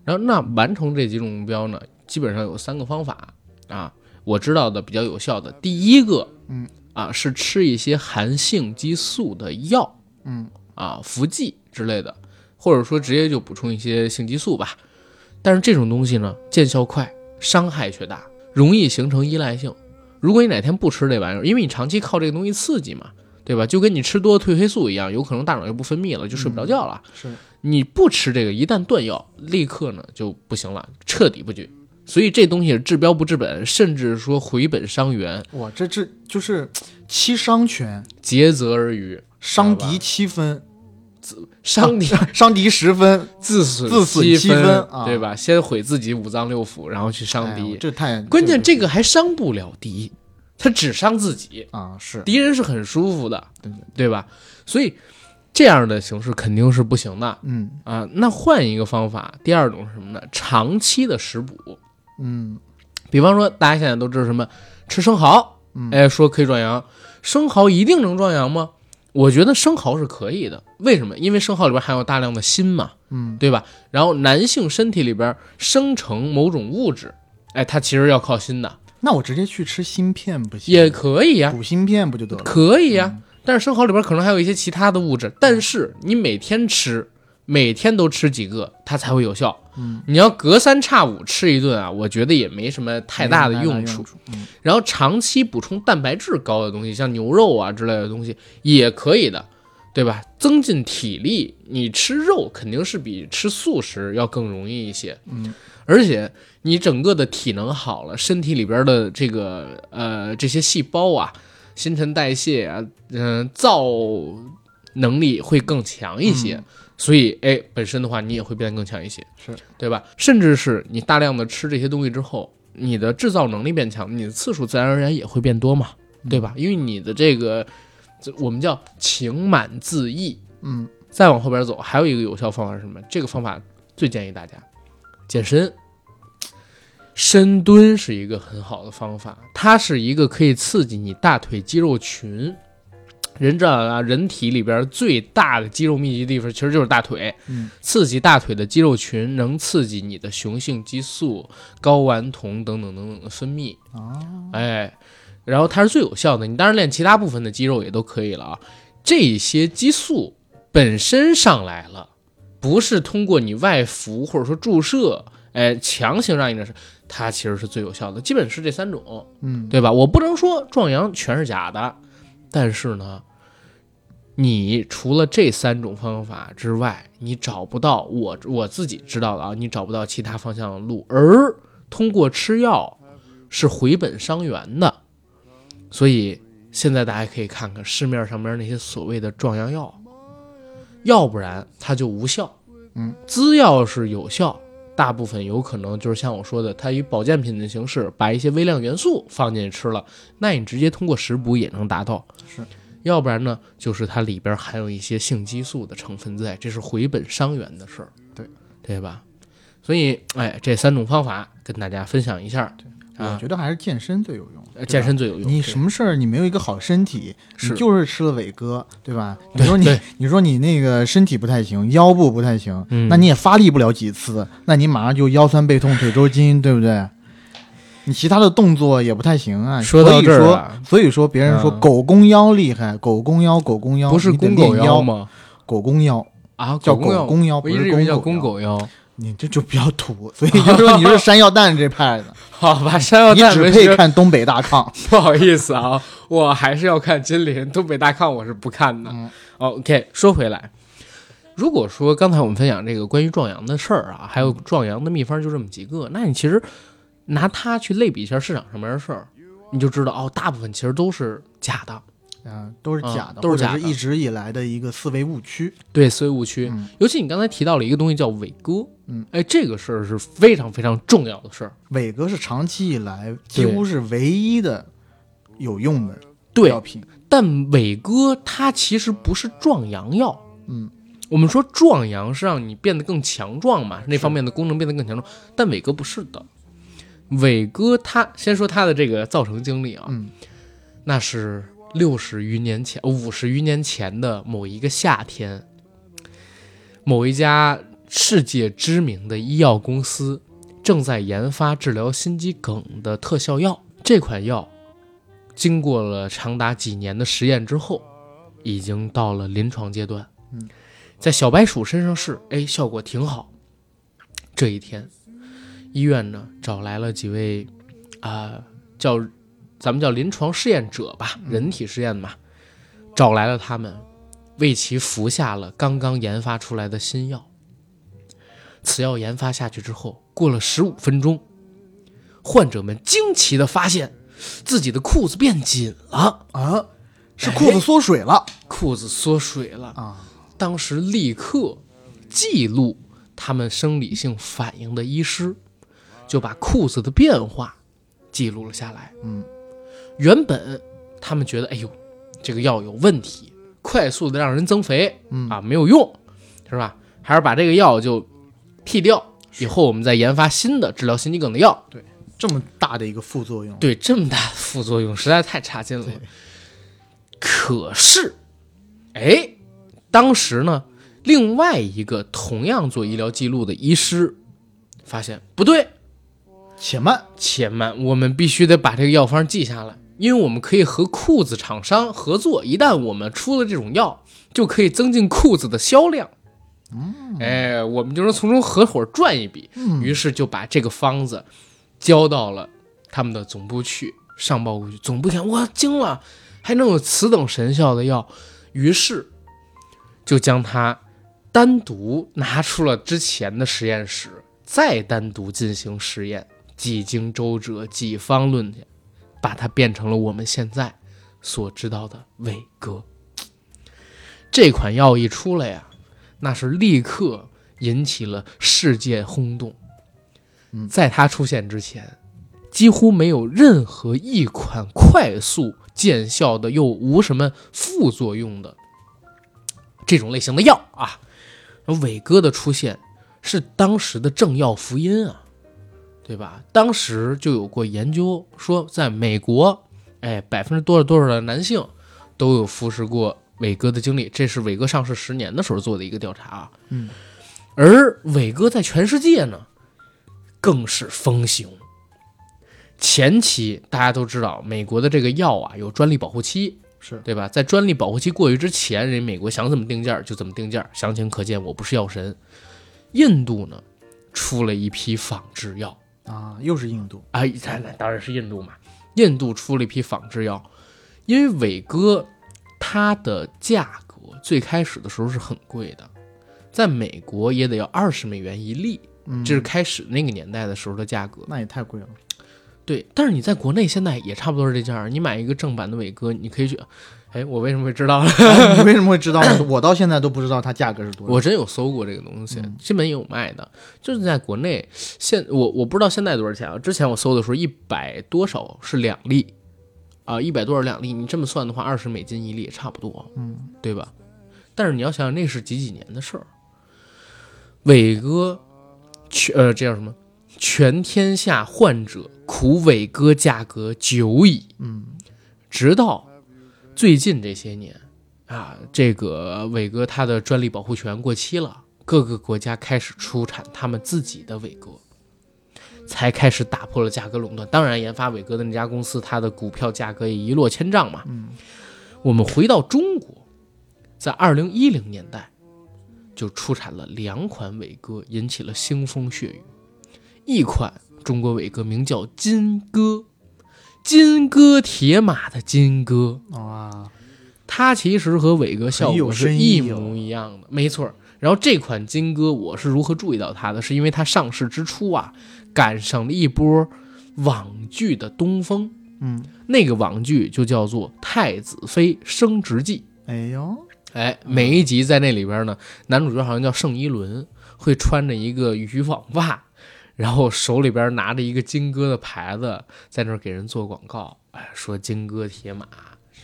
然后那完成这几种目标呢，基本上有三个方法啊，我知道的比较有效的，第一个，嗯啊是吃一些含性激素的药，嗯啊服剂之类的，或者说直接就补充一些性激素吧。但是这种东西呢，见效快，伤害却大，容易形成依赖性。如果你哪天不吃这玩意儿，因为你长期靠这个东西刺激嘛，对吧？就跟你吃多褪黑素一样，有可能大脑就不分泌了，就睡不着觉了。是你不吃这个，一旦断药，立刻呢就不行了，彻底不举。所以这东西治标不治本，甚至说回本伤源，哇，这这就是七伤拳，竭泽而渔，伤敌七分，自伤敌 伤敌十分，自损自损七七分啊对吧？先毁自己五脏六腑，然后去伤敌。这太关键这个个还伤不了敌，他只伤自己，啊是敌人是很舒服的，对吧？所以这样的形式肯定是不行的嗯啊。那换一个方法，第二种是什么呢？长期的食补，嗯比方说大家现在都知道什么吃生蚝，嗯哎，说可以壮阳，生蚝一定能壮阳吗？我觉得生蚝是可以的，为什么？因为生蚝里边含有大量的锌嘛，嗯对吧？然后男性身体里边生成某种物质，哎，它其实要靠锌的，那我直接去吃芯片不行？也可以呀、补芯片不就得了？可以呀、但是生蚝里边可能还有一些其他的物质，但是你每天吃，每天都吃几个，它才会有效。嗯，你要隔三差五吃一顿啊，我觉得也没什么太大的用处。嗯然后长期补充蛋白质高的东西，像牛肉啊之类的东西也可以的，对吧？增进体力，你吃肉肯定是比吃素食要更容易一些。嗯，而且你整个的体能好了，身体里边的这个呃这些细胞啊，新陈代谢啊，嗯、造能力会更强一些。所以，哎，本身的话，你也会变得更强一些，是对吧？甚至是你大量的吃这些东西之后，你的制造能力变强，你的次数自然而然也会变多嘛，对吧？因为你的这个，我们叫情满自溢。嗯再往后边走，还有一个有效方法是什么？这个方法最建议大家健身。深蹲是一个很好的方法，它是一个可以刺激你大腿肌肉群。人知道啊，人体里边最大的肌肉密集地方其实就是大腿。嗯，刺激大腿的肌肉群，能刺激你的雄性激素、睾丸酮等等等等的分泌。啊哎，然后它是最有效的。你当然练其他部分的肌肉也都可以了啊。这些激素本身上来了，不是通过你外服或者说注射，哎，强行让你这，它其实是最有效的。基本是这三种，嗯对吧？我不能说壮阳全是假的，但是呢，你除了这三种方法之外，你找不到我我自己知道的啊，你找不到其他方向的路。而通过吃药是回本伤元的，所以现在大家可以看看市面上面那些所谓的壮阳药，要不然它就无效。嗯，滋药是有效，大部分有可能就是像我说的，它以保健品的形式把一些微量元素放进去吃了，那你直接通过食补也能达到。是，要不然呢，就是它里边含有一些性激素的成分在，这是回本伤元的事儿。对，对吧？所以，哎，这三种方法跟大家分享一下。啊我觉得还是健身最有用。呃健身最有用。你什么事儿你没有一个好身体，你就是吃了伟哥，对吧？你说你你说你那个身体不太行，腰部不太行，嗯那你也发力不了几次，那你马上就腰酸背痛、腿抽筋，对不对？你其他的动作也不太行啊。说到这儿所以啊说，所以说别人说嗯狗公腰厉害，狗公腰，狗公腰不是公狗腰？吗？狗公腰，啊，叫狗公腰不是公狗腰。你这就比较土，所以就 说你是山药蛋这派的，好吧，山药你只蛋文学配看东北大炕。不好意思啊，我还是要看金陵东北大炕，我是不看的。OK，说回来，如果说刚才我们分享这个关于壮阳的事儿啊，还有壮阳的秘方就这么几个，那你其实拿它去类比一下市场上面的事儿，你就知道哦，大部分其实都是假的，啊，都是假的，嗯都是假的是一直以来的一个思维误区。对思维误区。嗯尤其你刚才提到了一个东西叫伟哥，嗯，哎，这个事儿是非常非常重要的事儿。伟哥是长期以来几乎是唯一的有用的对药品。但伟哥它其实不是壮阳药，嗯，我们说壮阳是让你变得更强壮嘛，那方面的功能变得更强壮，但伟哥不是的。伟哥他先说他的这个造成经历啊，嗯那是六十余年前、五十余年前的某一个夏天，某一家世界知名的医药公司正在研发治疗心肌梗的特效药。这款药经过了长达几年的实验之后，已经到了临床阶段。嗯，在小白鼠身上试，哎，效果挺好。这一天，医院呢找来了几位啊、叫咱们叫临床试验者吧，人体试验嘛，找来了他们，为其服下了刚刚研发出来的新药。此药研发下去之后，过了十五分钟，患者们惊奇的发现自己的裤子变紧了，啊，是裤子缩水了裤子缩水了。啊！当时立刻记录他们生理性反应的医师就把裤子的变化记录了下来。嗯，原本他们觉得，哎呦，这个药有问题，快速的让人增肥，嗯。啊，没有用，是吧？还是把这个药就剔掉，以后我们再研发新的治疗心肌梗的药。对这么大的一个副作用，对，这么大的副作用实在太差劲了。可是，哎，当时呢，另外一个同样做医疗记录的医师发现不对，且慢，且慢，我们必须得把这个药方记下来，因为我们可以和裤子厂商合作，一旦我们出了这种药，就可以增进裤子的销量。哎，我们就能从中合伙赚一笔。嗯于是就把这个方子交到了他们的总部去，上报过去。总部一看，哇，惊了，还能有此等神效的药，于是就将它单独拿出了之前的实验室，再单独进行实验，几经周折，几方论剑，把它变成了我们现在所知道的伟哥。这款药一出来呀，那是立刻引起了世界轰动。嗯在它出现之前，几乎没有任何一款快速见效的又无什么副作用的这种类型的药啊。伟哥的出现是当时的政要福音啊，对吧？当时就有过研究说，在美国，哎，百分之多少多少的男性都有服食过伟哥的经历，这是伟哥上市十年的时候做的一个调查啊。嗯，而伟哥在全世界呢，更是风行。前期大家都知道，美国的这个药啊有专利保护期，是对吧？在专利保护期过去之前，人美国想怎么定价就怎么定价，详情可见。我不是药神。印度呢，出了一批仿制药，啊，又是印度，啊，那那当然是印度嘛。印度出了一批仿制药，因为伟哥它的价格最开始的时候是很贵的，在美国也得要二十美元一粒，嗯，这是开始那个年代的时候的价格。那也太贵了。对，但是你在国内现在也差不多是这价儿。你买一个正版的伟哥，你可以去，哎，我为什么会知道 你为什么会知道呢？我到现在都不知道它价格是多少。我真有搜过这个东西，嗯基本也有卖的，就是在国内现我我不知道现在多少钱啊？之前我搜的时候一百多少是两粒，啊，一百多少两粒？你这么算的话，二十美金一粒也差不多，嗯，对吧？但是你要想想，那是几几年的事儿。伟哥，去呃，这叫什么？全天下患者苦伟哥价格久矣。嗯，直到最近这些年啊，这个伟哥他的专利保护权过期了，各个国家开始出产他们自己的伟哥，才开始打破了价格垄断。当然，研发伟哥的那家公司，它的股票价格也一落千丈嘛。嗯，我们回到中国，在二零一零年代就出产了两款伟哥，引起了腥风血雨。一款中国伟哥名叫金戈，金戈铁马的金戈，啊，它其实和伟哥效果是一模一样的，没错。然后这款金戈我是如何注意到它的？是因为它上市之初啊，赶上了一波网剧的东风。嗯，那个网剧就叫做《太子妃升职记》。哎呦，哎，每一集在那里边呢，男主角好像叫盛一伦，会穿着一个渔网袜，然后手里边拿着一个金戈的牌子，在那儿给人做广告，哎，说金戈铁马，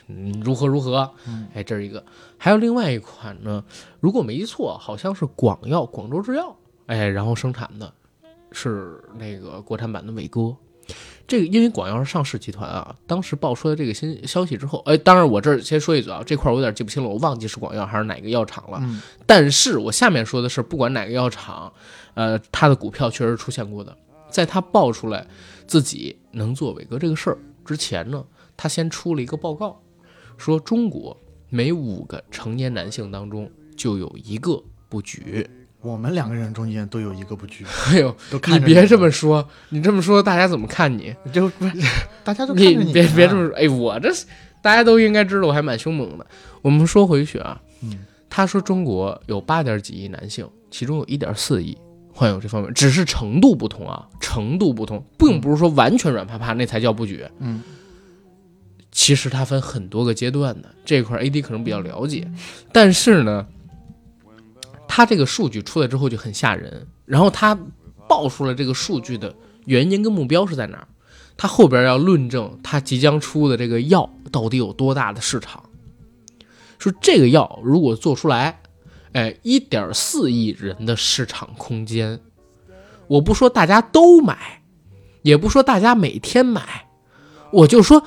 嗯，如何如何，哎，这是一个，还有另外一款呢，如果没记错，好像是广药，广州制药，哎，然后生产的是那个国产版的伟哥。这个因为广药是上市集团啊，当时爆出来这个新消息之后，哎，当然我这儿先说一嘴啊，这块儿我有点记不清了，我忘记是广药还是哪个药厂了。嗯但是我下面说的是，不管哪个药厂，呃，它的股票确实出现过的，在它爆出来自己能做伟哥这个事儿之前呢，他先出了一个报告，说中国每五个成年男性当中就有一个不举。我们两个人中间都有一个不举，哎呦，都看你别这么说，你这么说大家怎么看你？就不是 大家都看你着你，啊。别别这么说，哎，我这大家都应该知道，我还蛮凶猛的。我们说回去啊，嗯，他说中国有八点几亿男性，其中有一点四亿患有这方面，只是程度不同啊，程度不同，并不是说完全软趴趴那才叫不举。嗯，其实它分很多个阶段的，这块 AD 可能比较了解，但是呢，他这个数据出来之后就很吓人，然后他爆出了这个数据的原因跟目标是在哪儿？它后边要论证他即将出的这个药到底有多大的市场。说这个药如果做出来，哎，一点四亿人的市场空间，我不说大家都买，也不说大家每天买，我就说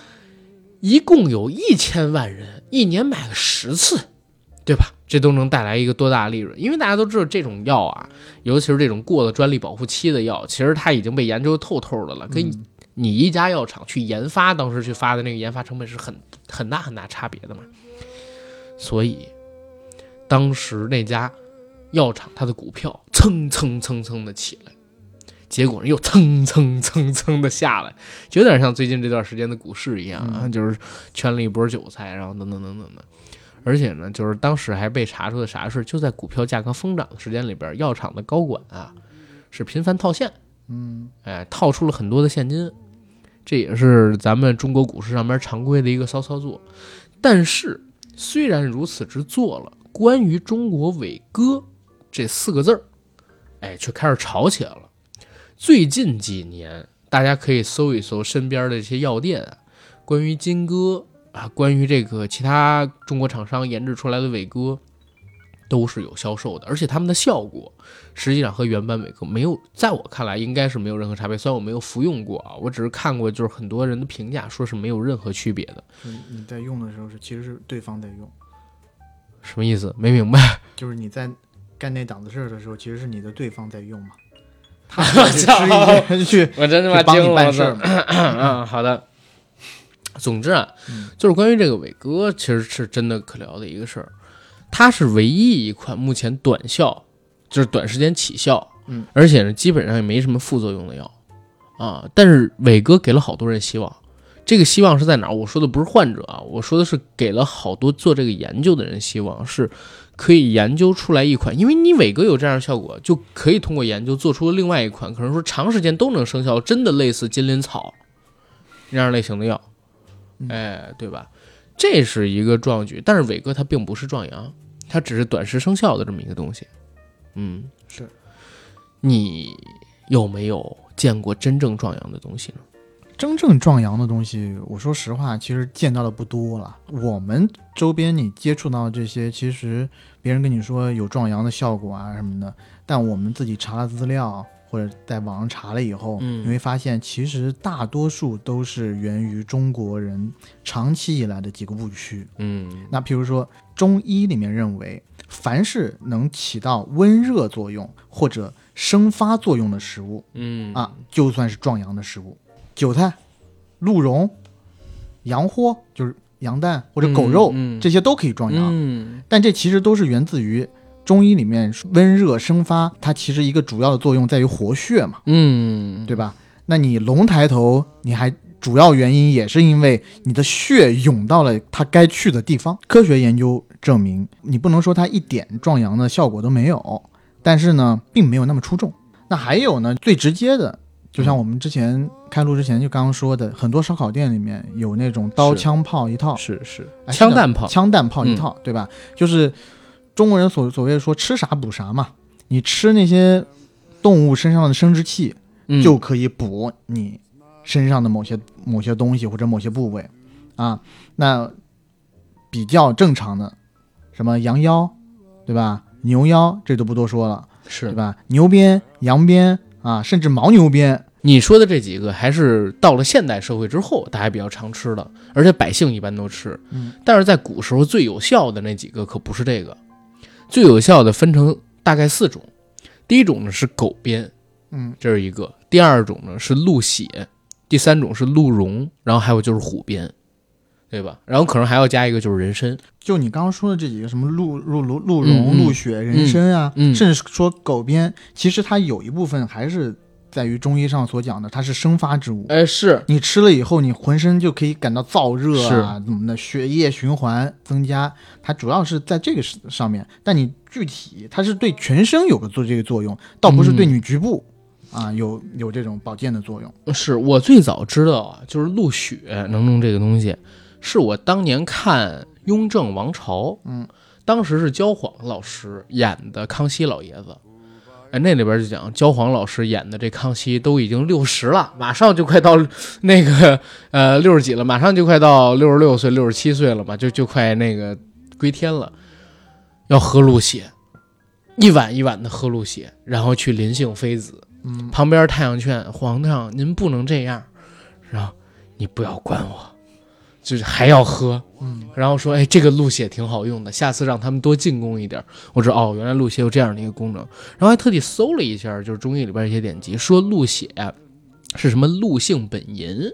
一共有一千万人一年买个十次，对吧？这都能带来一个多大的利润？因为大家都知道这种药啊，尤其是这种过了专利保护期的药，其实它已经被研究透透的了，跟你一家药厂去研发，当时去发的那个研发成本是很很大很大差别的嘛。所以，当时那家药厂它的股票蹭蹭蹭蹭的起来，结果又蹭蹭蹭蹭的下来，就有点像最近这段时间的股市一样啊，就是圈了一波韭菜，然后等等等等的。而且呢，就是当时还被查出的啥事，就在股票价格疯涨的时间里边，药厂的高管啊是频繁套现，嗯，哎，套出了很多的现金，这也是咱们中国股市上面常规的一个骚操作。但是虽然如此之做了，关于中国伟哥这四个字儿，哎，却开始吵起来了。最近几年，大家可以搜一搜身边的这些药店啊，关于金戈啊，关于这个其他中国厂商研制出来的伟哥，都是有销售的，而且他们的效果实际上和原版伟哥没有，在我看来应该是没有任何差别。虽然我没有服用过啊，我只是看过，就是很多人的评价说是没有任何区别的。就是你在用的时候是其实是对方在用，什么意思？没明白。就是你在干那档子事儿的时候，其实是你的对方在用嘛，他我去去我真他妈去帮你办事儿，嗯，好的。总之啊，嗯就是关于这个伟哥，其实是真的可聊的一个事儿。它是唯一一款目前短效，就是短时间起效，嗯，而且呢，基本上也没什么副作用的药啊。但是伟哥给了好多人希望，这个希望是在哪儿？我说的不是患者啊，我说的是给了好多做这个研究的人希望，是可以研究出来一款，因为你伟哥有这样的效果，就可以通过研究做出另外一款，可能说长时间都能生效，真的类似金鳞草那样类型的药，嗯哎，对吧？这是一个壮举，但是伟哥他并不是壮阳，他只是短时生效的这么一个东西。嗯，是。你有没有见过真正壮阳的东西呢？真正壮阳的东西，我说实话，其实见到的不多了。我们周边你接触到这些，其实别人跟你说有壮阳的效果啊什么的，但我们自己查了资料，或或者在网上查了以后，嗯你会发现其实大多数都是源于中国人长期以来的几个误区。嗯那比如说，中医里面认为，凡是能起到温热作用或者生发作用的食物嗯啊，就算是壮阳的食物。韭菜、鹿茸、羊货就是羊蛋或者狗肉，嗯嗯这些都可以壮阳。嗯但这其实都是源自于中医里面温热生发，它其实一个主要的作用在于活血嘛，嗯，对吧？那你龙抬头，你还主要原因也是因为你的血涌到了它该去的地方。科学研究证明，你不能说它一点壮阳的效果都没有，但是呢，并没有那么出众。那还有呢，最直接的。就像我们之前开录之前就刚刚说的，很多烧烤店里面有那种刀枪炮一套，是是枪弹炮，枪弹炮一套，对吧？就是中国人所所谓说吃啥补啥嘛，你吃那些动物身上的生殖器，嗯就可以补你身上的某些某些东西或者某些部位啊。那比较正常的，什么羊腰，对吧？牛腰这都不多说了，是对吧？牛鞭、羊鞭啊，甚至牦牛鞭，你说的这几个，还是到了现代社会之后，大家比较常吃的，而且百姓一般都吃。嗯，但是在古时候最有效的那几个可不是这个，最有效的分成大概四种。第一种呢是狗鞭，嗯，这是一个；第二种呢是鹿血；第三种是鹿茸，然后还有就是虎鞭，对吧？然后可能还要加一个就是人参。就你刚刚说的这几个，什么鹿鹿鹿鹿茸、鹿血、人参啊，甚至说狗鞭，其实它有一部分还是在于中医上所讲的，它是生发之物。哎，是你吃了以后，你浑身就可以感到燥热啊，怎么的，血液循环增加，它主要是在这个上上面。但你具体它是对全身有个做这个作用，倒不是对你局部、啊有有这种保健的作用。是我最早知道啊，就是鹿血能弄这个东西，是我当年看《雍正王朝》，嗯，当时是焦晃老师演的康熙老爷子，哎，那里边就讲焦晃老师演的这康熙都已经六十了，马上就快到那个呃六十几了，马上就快到六十六岁、六十七岁了嘛，就就快那个归天了，要喝鹿血，一碗一碗的喝鹿血，然后去临幸妃子。嗯，旁边太阳劝皇上，您不能这样，然后你不要管我，就是还要喝，嗯，然后说，哎，这个鹿血挺好用的，下次让他们多进贡一点。我知道哦，原来鹿血有这样的一个功能，然后还特地搜了一下，就是中医里边一些典籍，说鹿血是什么鹿性本淫，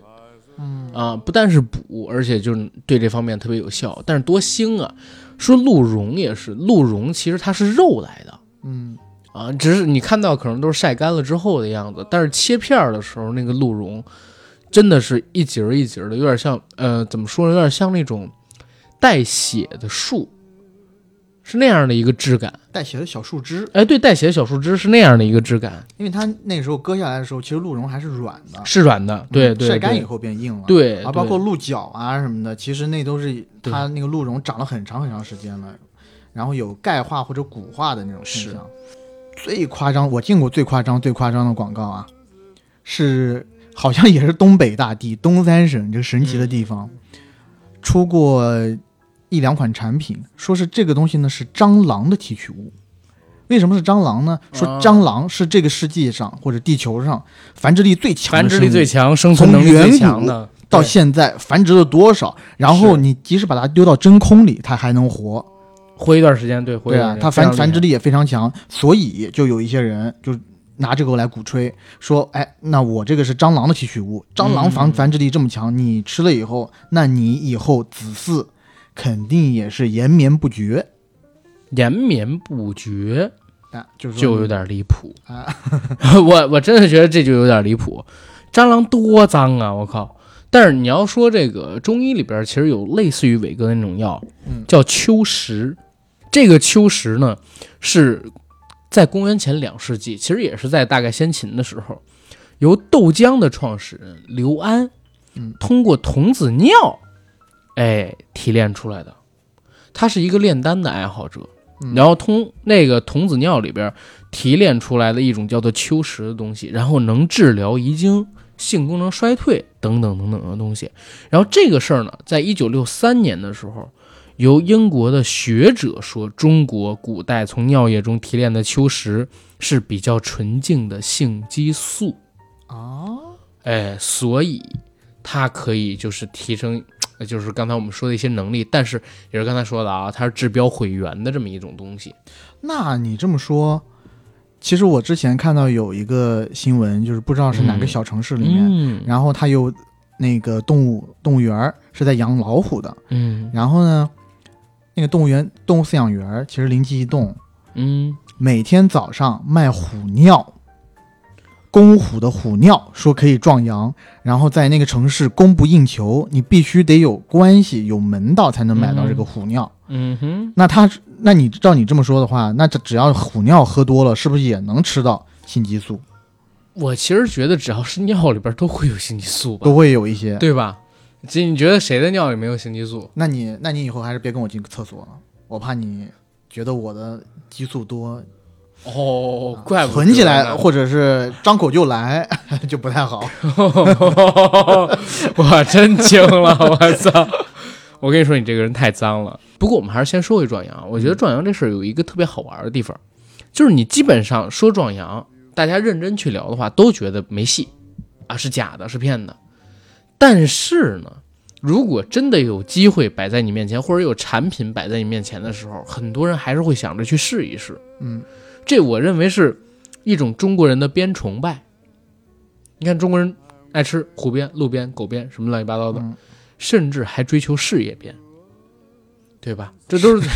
嗯啊，不但是补，而且就是对这方面特别有效，但是多腥啊。说鹿茸也是，鹿茸其实它是肉来的。嗯啊，只是你看到可能都是晒干了之后的样子，但是切片儿的时候，那个鹿茸真的是一节儿一节儿的，有点像呃，怎么说呢，有点像那种带血的树，是那样的一个质感。带血的小树枝，哎，对，带血的小树枝是那样的一个质感，因为它那个时候割下来的时候，其实鹿茸还是软的，是软的，对对嗯晒干以，后变硬了。对，啊，包括鹿角啊什么的，其实那都是它那个鹿茸长了很长很长时间了，然后有钙化或者骨化的那种现象。最夸张，我见过最夸张、最夸张的广告啊，是好像也是东北大地东三省这个神奇的地方，出过一两款产品，说是这个东西呢是蟑螂的提取物。为什么是蟑螂呢？说啊蟑螂是这个世界上或者地球上繁殖力最强的繁殖力最强、生存能力最强的，到现在繁殖了多少？然后你即使把它丢到真空里，它还能活。活一段时间，对，活一对啊，段时间它繁繁殖力也非常强，所以就有一些人就拿这个来鼓吹，说，哎，那我这个是蟑螂的提取物，蟑螂繁嗯繁殖力这么强，你吃了以后，那你以后子嗣肯定也是延绵不绝延绵不绝。啊，就就有点离谱啊！我我真的觉得这就有点离谱，蟑螂多脏啊！我靠！但是你要说这个中医里边其实有类似于伟哥的那种药，嗯叫秋实。这个秋实呢是在公元前两世纪，其实也是在大概先秦的时候，由豆浆的创始人刘安，嗯通过童子尿，哎提炼出来的。他是一个炼丹的爱好者，嗯然后通那个童子尿里边提炼出来的一种叫做秋实的东西，然后能治疗遗精、性功能衰退等等等等的东西。然后这个事儿呢，在一九六三年的时候，由英国的学者说，中国古代从尿液中提炼的秋实是比较纯净的性激素，啊，哎，所以它可以就是提升，呃就是刚才我们说的一些能力，但是也是刚才说的啊，它是治标毁源的这么一种东西。那你这么说，其实我之前看到有一个新闻，就是不知道是哪个嗯。小城市里面，嗯。然后它有那个动物动物园是在养老虎的，嗯。然后呢，那个动物园动物饲养员其实灵机一动，嗯，每天早上卖虎尿，公虎的虎尿，说可以壮阳，然后在那个城市供不应求，你必须得有关系、有门道才能买到这个虎尿。嗯哼，那他，那你照你这么说的话，那这只要虎尿喝多了，是不是也能吃到性激素？我其实觉得只要是尿里边都会有性激素吧都，会有一些。对吧？这你觉得谁的尿里没有性激素？那你，那你以后还是别跟我进厕所了，我怕你觉得我的激素多，哦，怪不得存起来或者是张口就来，就不太好。我真惊了，我操！我跟你说，你这个人太脏了。不过我们还是先说回壮阳。我觉得壮阳这事儿有一个特别好玩的地方，就是你基本上说壮阳，大家认真去聊的话，都觉得没戏啊，是假的，是骗的。但是呢，如果真的有机会摆在你面前，或者有产品摆在你面前的时候，很多人还是会想着去试一试。嗯，这我认为是一种中国人的边崇拜。你看中国人爱吃湖边、路边、狗边，什么乱七八糟的，嗯甚至还追求事业边，对吧？这都是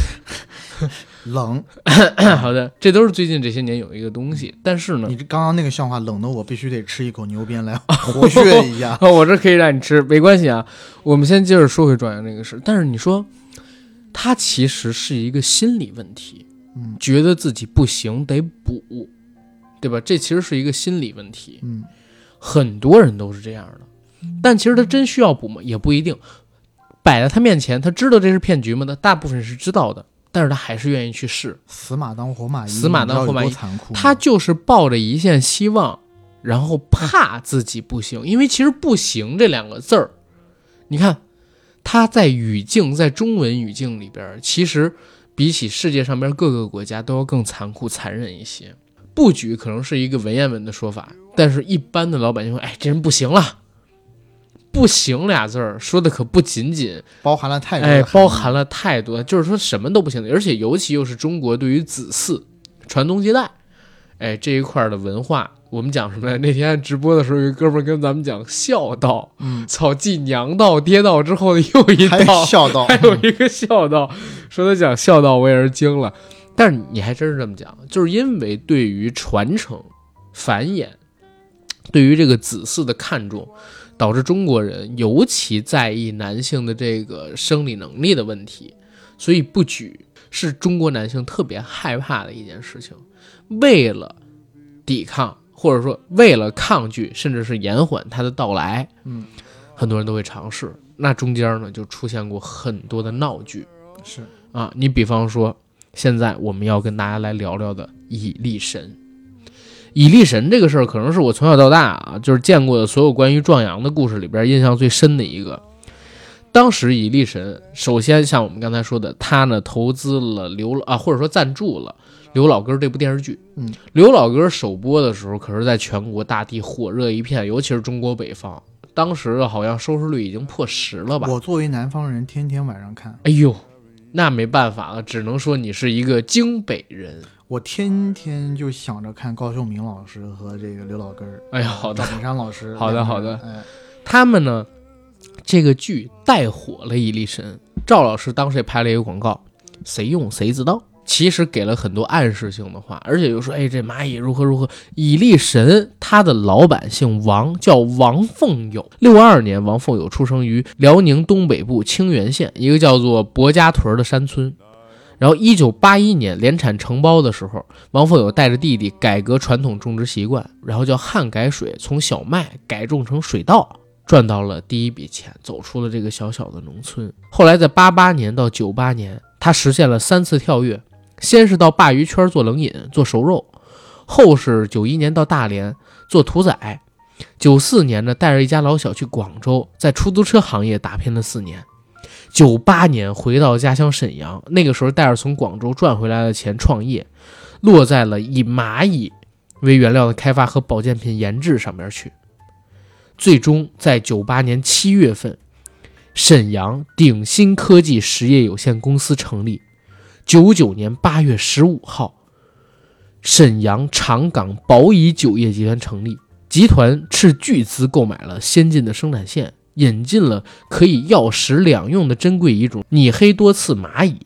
冷，好的，这都是最近这些年有一个东西。但是呢你，这刚刚那个笑话冷的我必须得吃一口牛鞭来 活血一下。我这可以让你吃，没关系啊。我们先接着说回转阳这个事。但是你说，他其实是一个心理问题，嗯觉得自己不行得补，对吧？这其实是一个心理问题。嗯，很多人都是这样的，但其实他真需要补吗？也不一定。摆在他面前，他知道这是骗局吗？他大部分是知道的，但是他还是愿意去试。死马当活马医，死马当活马医残酷。他就是抱着一线希望，然后怕自己不行，因为其实“不行”这两个字儿，你看他在语境，在中文语境里边儿，其实比起世界上边各个国家都要更残酷、残忍一些。不举可能是一个文言文的说法，但是一般的老百姓说：“哎，这人不行了。”不行俩字儿说的可不仅仅包含了太多哎，包含了太多，就是说什么都不行的，而且尤其又是中国对于子嗣传宗接代，哎这一块儿的文化，我们讲什么呀？那天直播的时候，有一哥们儿跟咱们讲孝道，嗯，操，继娘道、爹道之后的又一道，孝道，还有一个孝道，说他讲孝道，我也是惊了。但是你还真是这么讲，就是因为对于传承、繁衍，对于这个子嗣的看重，导致中国人尤其在意男性的这个生理能力的问题，所以不举是中国男性特别害怕的一件事情。为了抵抗，或者说为了抗拒，甚至是延缓它的到来，嗯，很多人都会尝试。那中间呢，就出现过很多的闹剧是啊。你比方说，现在我们要跟大家来聊聊的蚁力神。蚁力神这个事儿，可能是我从小到大啊，就是见过的所有关于壮阳的故事里边印象最深的一个。当时蚁力神，首先像我们刚才说的，他呢投资了刘啊，或者说赞助了刘老根儿这部电视剧。嗯，刘老根儿首播的时候，可是在全国大地火热一片，尤其是中国北方，当时好像收视率已经破十了吧？我作为南方人，天天晚上看，哎呦，那没办法了，只能说你是一个京北人。我天天就想着看高秀敏老师和这个刘老根儿，哎呀，好的赵，本山老师，好的好哎，他们呢，这个剧带火了蚁力神。赵老师当时也拍了一个广告，谁用谁知道。其实给了很多暗示性的话，而且又说，哎，这蚂蚁如何如何。蚁力神他的老板姓王，叫王凤友。六二年，王凤友出生于辽宁东北部清源县一个叫做薄家屯的山村。然后，一九八一年联产承包的时候，王凤友带着弟弟改革传统种植习惯，然后叫旱改水，从小麦改种成水稻，赚到了第一笔钱，走出了这个小小的农村。后来在八八年到九八年，他实现了三次跳跃，先是到鲅鱼圈做冷饮、做熟肉，后是九一年到大连做屠宰，九四年呢带着一家老小去广州，在出租车行业打拼了四年。九八年回到家乡沈阳，那个时候带着从广州赚回来的钱创业，落在了以蚂蚁为原料的开发和保健品研制上面去。最终在九八年七月份，沈阳鼎新科技实业有限公司成立。九九年八月十五号，沈阳长港宝乙酒业集团成立，集团斥巨资购买了先进的生产线，引进了可以药食两用的珍贵乙种拟黑多刺蚂蚁，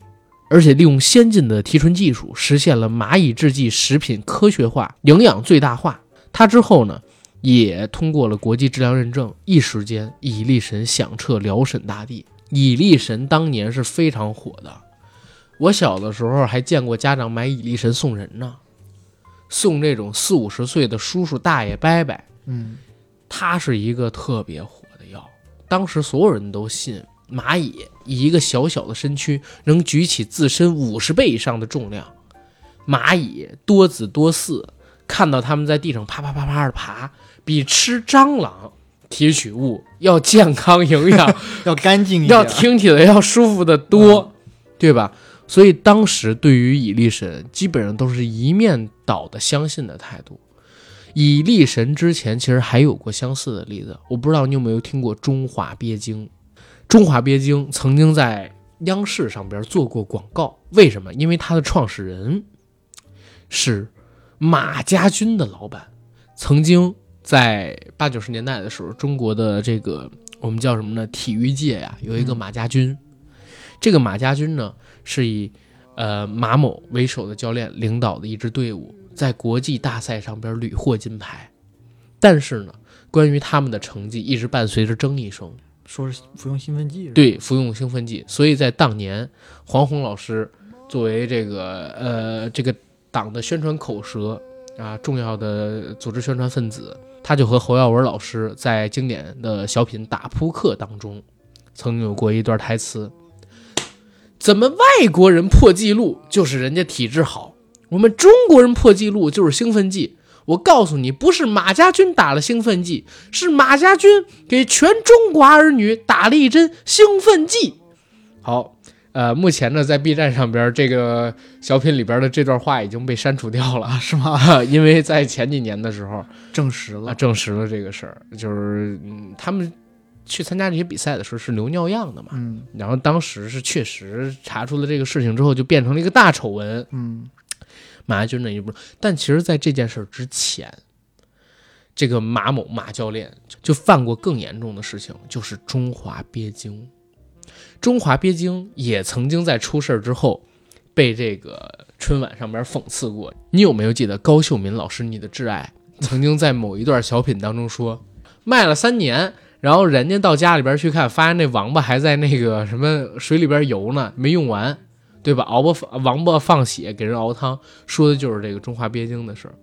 而且利用先进的提纯技术，实现了蚂蚁制剂食品科学化、营养最大化。它之后呢，也通过了国际质量认证，一时间蚁力神响彻辽沈大地。蚁力神当年是非常火的，我小的时候还见过家长买蚁力神送人呢，送这种四五十岁的叔叔大爷伯伯。嗯，它是一个特别火当时所有人都信蚂蚁以一个小小的身躯能举起自身五十倍以上的重量。蚂蚁多子多嗣，看到它们在地上啪啪啪啪的爬，比吃蟑螂提取物要健康营养，要干净一点，要听起来要舒服的多，对吧？所以当时对于蚁力神，基本上都是一面倒的相信的态度。蚁力神之前其实还有过相似的例子，我不知道你有没有听过中华鳖精。中华鳖精曾经在央视上边做过广告，为什么？因为它的创始人是马家军的老板，曾经在八九十年代的时候，中国的这个我们叫什么呢？体育界呀，有一个马家军。这个马家军呢，是以呃马某为首的教练领导的一支队伍，在国际大赛上边屡获金牌。但是呢，关于他们的成绩一直伴随着争议声。说是服用兴奋剂，对，服用兴奋剂，所以在当年，黄宏老师作为这个呃这个党的宣传口舌啊，重要的组织宣传分子，他就和侯耀文老师在经典的小品《打扑克》当中，曾经有过一段台词：怎么外国人破纪录就是人家体质好，我们中国人破纪录就是兴奋剂。我告诉你，不是马家军打了兴奋剂，是马家军给全中国儿女打了一针兴奋剂。好，呃，目前呢，在 B 站上边这个小品里边的这段话已经被删除掉了，是吗？因为在前几年的时候证实啊，了，证实了这个事儿，就是嗯，他们去参加这些比赛的时候是留尿样的嘛，嗯然后当时是确实查出了这个事情之后，就变成了一个大丑闻。嗯马家军那一步，但其实，在这件事之前，这个马某马教练就犯过更严重的事情，就是中华鳖精。中华鳖精也曾经在出事之后，被这个春晚上边讽刺过。你有没有记得高秀敏老师你的挚爱曾经在某一段小品当中说，卖了三年，然后人家到家里边去看，发现那王八还在那个什么水里边游呢，没用完。对吧？熬吧，王八放血给人熬汤，说的就是这个中华鳖精的事儿。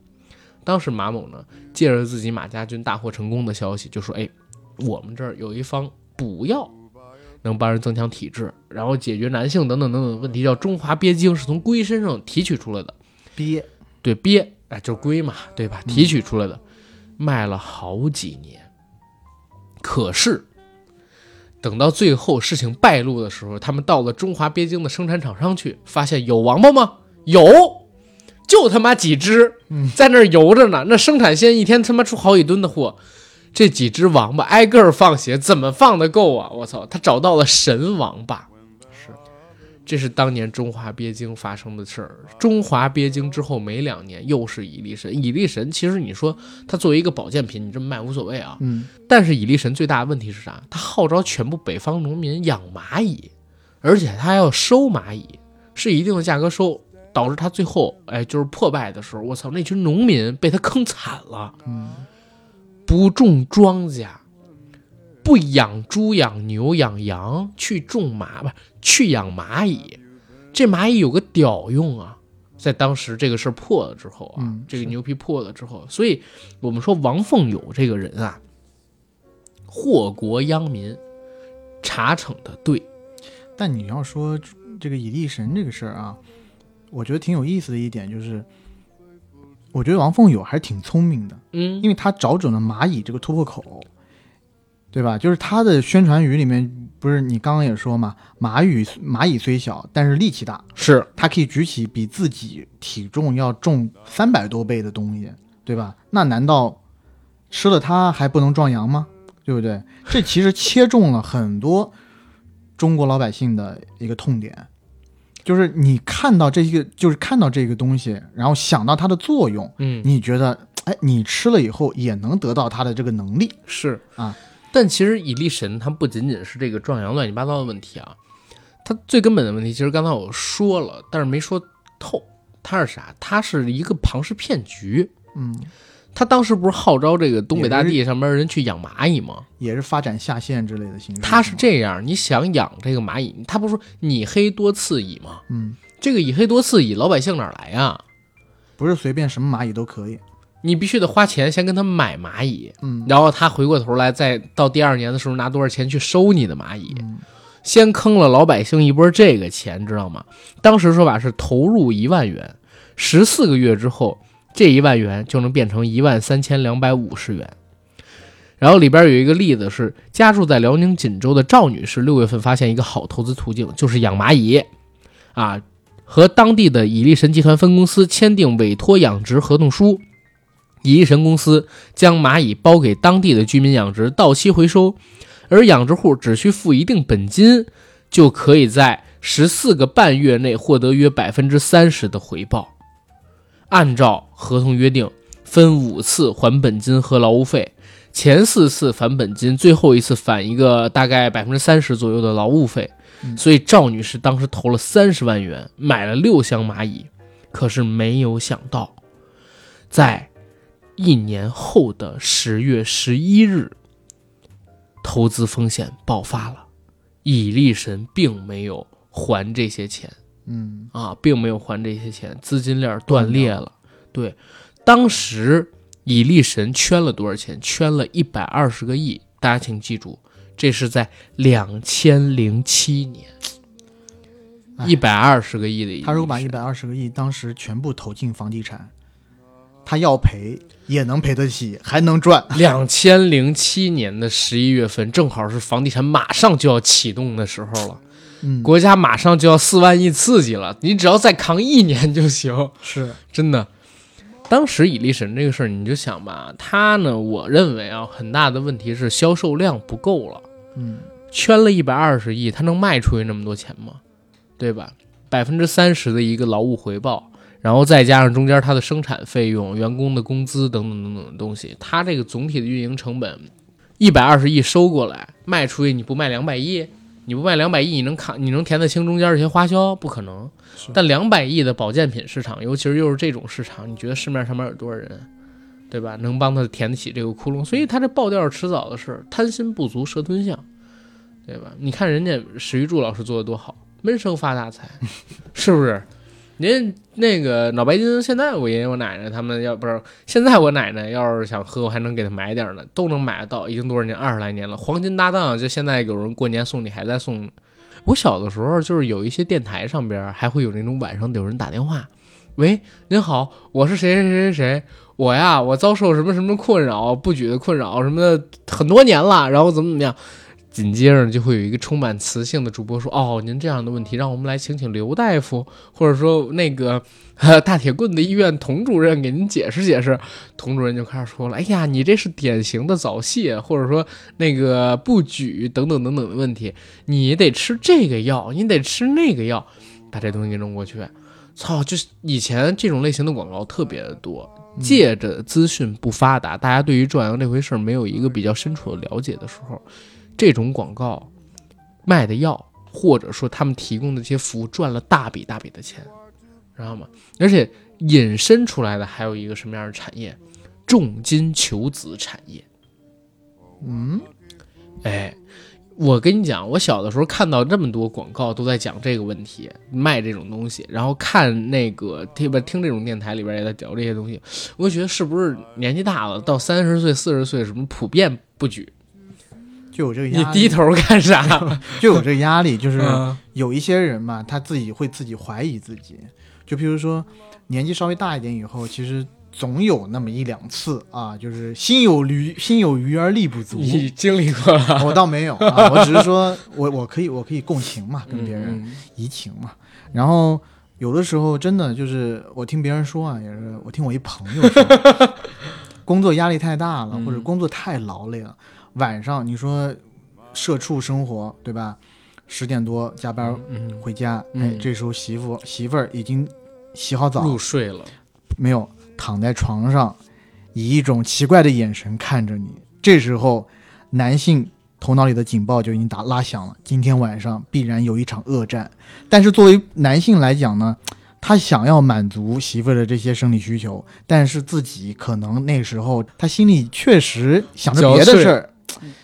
当时马某呢，借着自己马家军大获成功的消息，就说：“哎，我们这儿有一方补药，能帮人增强体质，然后解决男性等等等等问题，叫中华鳖精，是从龟身上提取出来的。鳖对，鳖，哎，就是龟嘛，对吧？提取出来的，卖了好几年。可是，等到最后事情败露的时候，他们到了中华鳖精的生产厂商去，发现有王八吗？有，就他妈几只，在那儿游着呢。那生产线一天他妈出好几吨的货，这几只王八挨个儿放血，怎么放得够啊？我操！他找到了神王八，是，这是当年中华鳖精发生的事儿。中华鳖精之后没两年，又是蚁力神。蚁力神其实你说它作为一个保健品，你这么卖无所谓啊。嗯但是蚁力神最大的问题是啥？它号召全部北方农民养蚂蚁，而且它还要收蚂蚁，是一定的价格收，导致它最后哎就是破败的时候，我操，那群农民被他坑惨了。嗯，不种庄稼，不养猪、养牛、养羊，去种蚂不是去养蚂蚁，这蚂蚁有个屌用啊！在当时这个事儿破了之后啊，嗯这个牛皮破了之后，所以我们说王凤友这个人啊，祸国殃民，查惩的对，但你要说这个蚁力神这个事儿啊，我觉得挺有意思的一点就是，我觉得王凤友还是挺聪明的，嗯因为他找准了蚂蚁这个突破口。对吧？就是它的宣传语里面不是你刚刚也说嘛，蚂蚁蚂蚁虽小，但是力气大，是它可以举起比自己体重要重三百多倍的东西，对吧？那难道吃了它还不能壮阳吗？对不对？这其实切中了很多中国老百姓的一个痛点，就是你看到这个，就是看到这个东西，然后想到它的作用，嗯你觉得，哎，你吃了以后也能得到它的这个能力，是啊。但其实蚁力神它不仅仅是这个壮阳乱七八糟的问题啊，它最根本的问题，其实刚才我说了，但是没说透，它是啥？它是一个庞氏骗局。嗯，他当时不是号召这个东北大地上边人去养蚂蚁吗？也是发展下线之类的形式。他是，这样，你想养这个蚂蚁，他不是说你黑多刺蚁吗？嗯，这个蚁黑多刺蚁，老百姓哪来呀？不是随便什么蚂蚁都可以。你必须得花钱先跟他买蚂蚁，嗯，然后他回过头来，再到第二年的时候拿多少钱去收你的蚂蚁，嗯先坑了老百姓一波这个钱，知道吗？当时说法是投入一万元，十四个月之后，这一万元就能变成一万三千两百五十元。然后里边有一个例子是，家住在辽宁锦州的赵女士，六月份发现一个好投资途径，就是养蚂蚁，啊，和当地的蚁力神集团分公司签订委托养殖合同书。蚁力神公司将蚂蚁包给当地的居民养殖，到期回收，而养殖户只需付一定本金，就可以在十四个半月内获得约百分之三十的回报。按照合同约定，分五次还本金和劳务费，前四次返本金，最后一次返一个大概百分之三十左右的劳务费。所以赵女士当时投了三十万元买了六箱蚂蚁，可是没有想到，在一年后的十月十一日，投资风险爆发了，蚁力神并没有还这些钱嗯啊，并没有还这些钱，资金链断裂了。对，当时蚁力神圈了多少钱？圈了一百二十个亿。大家请记住，这是在两千零七年，哎一百二十个亿的。他如果把一百二十个亿当时全部投进房地产，他要赔也能赔得起，还能赚。两千零七年的十一月份，正好是房地产马上就要启动的时候了，嗯，国家马上就要四万亿刺激了，你只要再扛一年就行，是真的。当时以力神这个事儿，你就想吧，他呢，我认为啊，很大的问题是销售量不够了。嗯圈了一百二十亿，他能卖出去那么多钱吗？对吧？百分之三十的一个劳务回报，然后再加上中间它的生产费用、员工的工资等等等等的东西，它这个总体的运营成本，一百二十亿收过来卖出去，你不卖两百亿，你不卖两百亿，你能扛你能填得清中间这些花销？不可能。但两百亿的保健品市场，尤其是又是这种市场，你觉得市面上面有多少人，对吧？能帮他填得起这个窟窿？所以他这爆掉是迟早的事，贪心不足蛇吞象。对吧？你看人家史玉柱老师做的多好，闷声发大财，是不是？您那个脑白金，现在我爷爷我奶奶他们要不是现在我奶奶要是想喝，我还能给她买点呢，都能买得到，已经多少年，二十来年了。黄金搭档就现在有人过年送礼还在送。我小的时候就是有一些电台上边还会有那种晚上有人打电话，喂，您好，我是谁谁谁谁谁，我呀我遭受什么什么困扰，不举的困扰什么的很多年了，然后怎么怎么样。紧接着就会有一个充满磁性的主播说：“哦，您这样的问题，让我们来请请刘大夫，或者说那个、呃、大铁棍的医院童主任给您解释解释。”童主任就开始说了：“哎呀，你这是典型的早泄，或者说那个不举等等等等的问题，你得吃这个药，你得吃那个药，把这东西给弄过去。”操，就是以前这种类型的广告特别的多，借着资讯不发达，大家对于壮阳这回事没有一个比较深处的了解的时候。这种广告卖的药，或者说他们提供的这些服务，赚了大笔大笔的钱，知道吗？而且引申出来的还有一个什么样的产业？重金求子产业。嗯，哎，我跟你讲，我小的时候看到这么多广告都在讲这个问题，卖这种东西，然后看那个听不听这种电台里边也在聊这些东西，我就觉得是不是年纪大了，到三十岁、四十岁，什么普遍不举？就有这个压力，你低头干啥？就有这个压力，就是嗯有一些人嘛，他自己会自己怀疑自己。就比如说年纪稍微大一点以后，其实总有那么一两次啊，就是心有余心有余而力不足。你经历过了，我倒没有啊，我只是说我我可以我可以共情嘛，跟别人嗯移情嘛。然后有的时候真的就是我听别人说啊，也是我听我一朋友说，工作压力太大了，嗯或者工作太劳累了，晚上你说社畜生活对吧？十点多加班嗯，回家，嗯哎，这时候媳妇媳妇儿已经洗好澡，入睡了，没有躺在床上，以一种奇怪的眼神看着你。这时候，男性头脑里的警报就已经打拉响了，今天晚上必然有一场恶战。但是作为男性来讲呢，他想要满足媳妇儿的这些生理需求，但是自己可能那时候他心里确实想着别的事儿，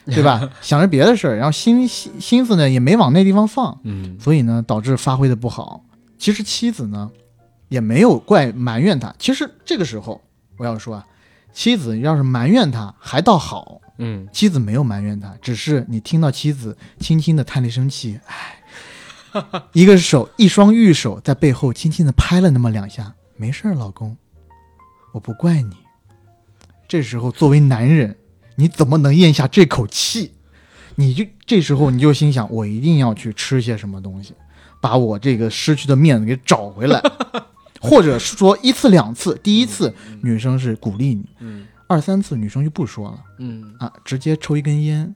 对吧？想着别的事儿，然后心心心思呢也没往那地方放。嗯所以呢，导致发挥的不好。其实妻子呢，也没有怪埋怨他。其实这个时候，我要说啊，妻子要是埋怨他，还倒好。嗯，妻子没有埋怨他，只是你听到妻子轻轻的叹了一声气，唉，一个手，一双玉手在背后轻轻的拍了那么两下，没事儿，老公，我不怪你。这时候，作为男人，你怎么能咽下这口气？你就这时候你就心想，我一定要去吃些什么东西，把我这个失去的面子给找回来，或者说一次两次，第一次女生是鼓励你，嗯二三次女生就不说了。嗯，啊，直接抽一根烟，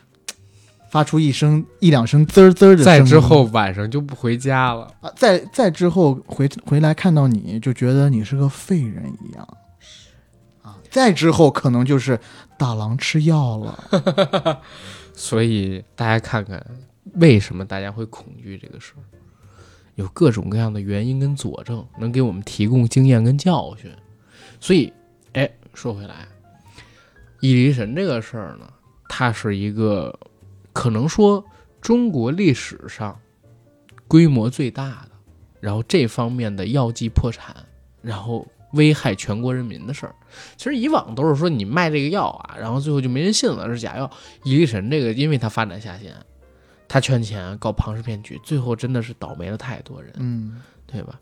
发出一声一两声滋儿滋儿的声音。再之后晚上就不回家了，啊，再再之后回回来看到你就觉得你是个废人一样。再之后可能就是大郎吃药了。所以大家看看为什么大家会恐惧这个事儿，有各种各样的原因跟佐证，能给我们提供经验跟教训。所以，哎，说回来，伊犁神这个事儿呢，它是一个可能说中国历史上规模最大的，然后这方面的药剂破产，然后危害全国人民的事儿。其实以往都是说你卖这个药啊，然后最后就没人信了，是假药。伊利神这个，因为它发展下线，他圈钱搞庞氏骗局，最后真的是倒霉了太多人，嗯对吧？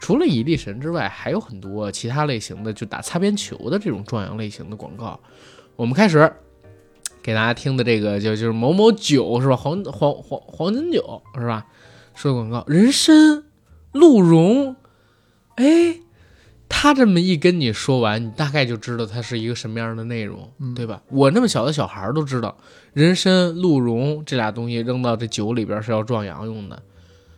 除了伊力神之外，还有很多其他类型的，就打擦边球的这种壮阳类型的广告。我们开始给大家听的这个就就是某某酒是吧？黄黄黄黄金酒是吧？说广告，人参、鹿茸，哎，他这么一跟你说完，你大概就知道它是一个什么样的内容，嗯对吧？我那么小的小孩儿都知道，人参、鹿茸这俩东西扔到这酒里边是要壮阳用的，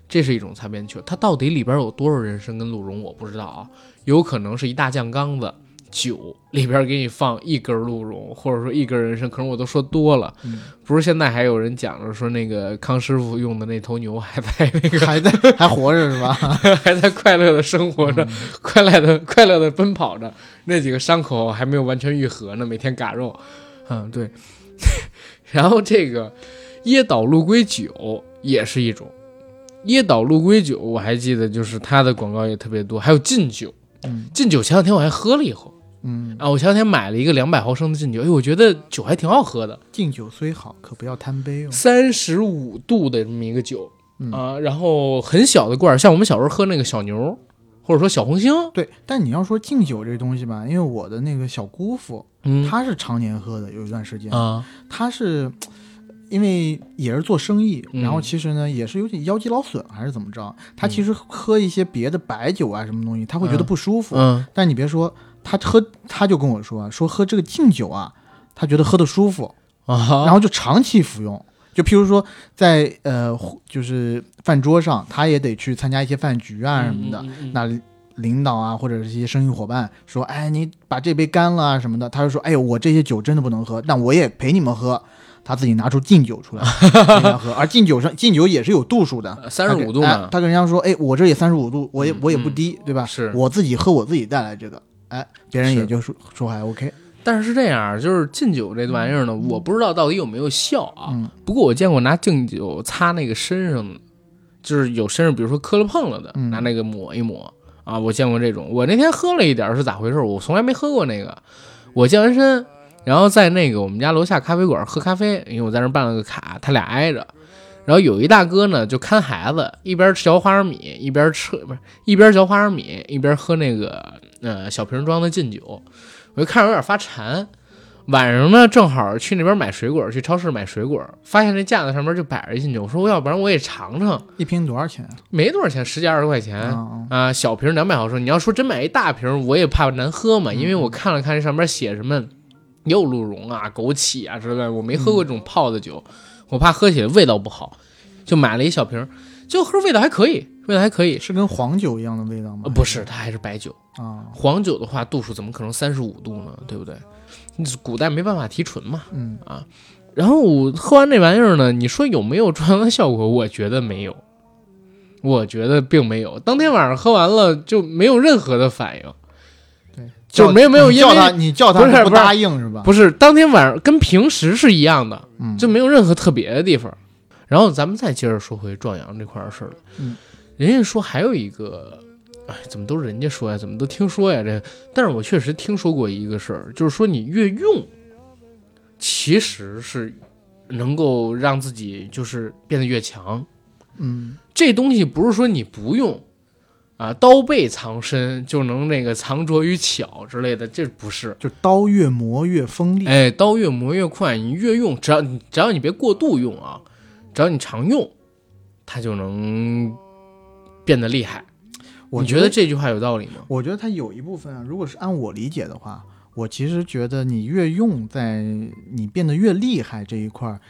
这是一种擦边球。它到底里边有多少人参跟鹿茸，我不知道啊，有可能是一大酱缸子。酒里边给你放一根鹿茸，或者说一根人参，可能我都说多了。嗯。不是现在还有人讲着说那个康师傅用的那头牛还在 那个还在还活着是吧？还在快乐的生活着，快乐的快乐的奔跑着，那几个伤口还没有完全愈合呢，每天嘎肉，嗯，对。然后这个椰岛鹿龟酒也是一种，椰岛鹿龟酒我还记得，就是它的广告也特别多，还有劲酒，嗯。劲酒前两天我还喝了一口嗯，啊，我前两天买了一个两百毫升的劲酒，哎，我觉得酒还挺好喝的，敬酒虽好，可不要贪杯哦。三十五度的这么一个酒嗯。啊，然后很小的罐儿，像我们小时候喝那个小牛，或者说小红星，对，但你要说敬酒这东西吧，因为我的那个小姑父，嗯，他是常年喝的，有一段时间，啊，他是因为也是做生意，嗯。然后其实呢也是有点腰肌劳损还是怎么着，他其实喝一些别的白酒啊什么东西，他会觉得不舒服。嗯。但你别说，他喝他就跟我说说喝这个敬酒啊，他觉得喝的舒服，啊，然后就长期服用。就譬如说在呃就是饭桌上，他也得去参加一些饭局啊什么的，嗯嗯嗯那领导啊，或者是一些生意伙伴说，哎，你把这杯干了啊什么的，他就说，哎呦，我这些酒真的不能喝，但我也陪你们喝。他自己拿出敬酒出来 陪人家喝，而敬酒上敬酒也是有度数的，三十五度哎，他跟人家说，哎，我这也三十五度，我也、嗯我也不低，对吧？是。我自己喝我自己带来这个，哎，别人也就说说还 OK，但是是这样，就是敬酒这玩意儿呢，我不知道到底有没有效啊。嗯不过我见过拿敬酒擦那个身上的，就是有身上比如说磕了碰了的，嗯拿那个抹一抹啊。我见过这种。我那天喝了一点是咋回事？我从来没喝过那个。我健完身，然后在那个我们家楼下咖啡馆喝咖啡，因为我在那儿办了个卡，他俩挨着。然后有一大哥呢，就看孩子，一边嚼花生米，一边吃，不是一边嚼花生米，一边喝那个呃小瓶装的劲酒。我就看着有点发馋。晚上呢，正好去那边买水果，去超市买水果，发现那架子上面就摆着一劲酒。我说我，要不然我也尝尝。一瓶多少钱啊？没多少钱，十几二十块钱啊啊，小瓶两百毫升。你要说真买一大瓶，我也怕难喝嘛，因为我看了看这上面写什么柚鹿茸啊、枸杞啊之类的，我没喝过这种泡的酒，我怕喝起来味道不好，就买了一小瓶，就喝味道还可以，味道还可以。是跟黄酒一样的味道吗？呃，不是，它还是白酒。啊，黄酒的话，度数怎么可能三十五度呢？对不对？古代没办法提纯嘛。嗯啊，然后我喝完这玩意儿呢，你说有没有壮阳的效果？我觉得没有，我觉得并没有。当天晚上喝完了就没有任何的反应，对，就没有没有因为你叫他，你叫他不答应是吧？不是当天晚上跟平时是一样的，嗯，就没有任何特别的地方。然后咱们再接着说回壮阳这块儿事儿了。嗯，人家说还有一个，哎，怎么都是人家说呀？怎么都听说呀？这，但是我确实听说过一个事儿，就是说你越用，其实是能够让自己就是变得越强。嗯这东西不是说你不用啊，刀背藏身就能那个藏拙于巧之类的，这不是。就刀越磨越锋利。哎，刀越磨越快，你越用，只要你只要你别过度用啊，只要你常用，它就能变得厉害。我你觉得？这句话有道理吗？我觉得它有一部分啊，如果是按我理解的话，我其实觉得你越用，在你变得越厉害这一块儿，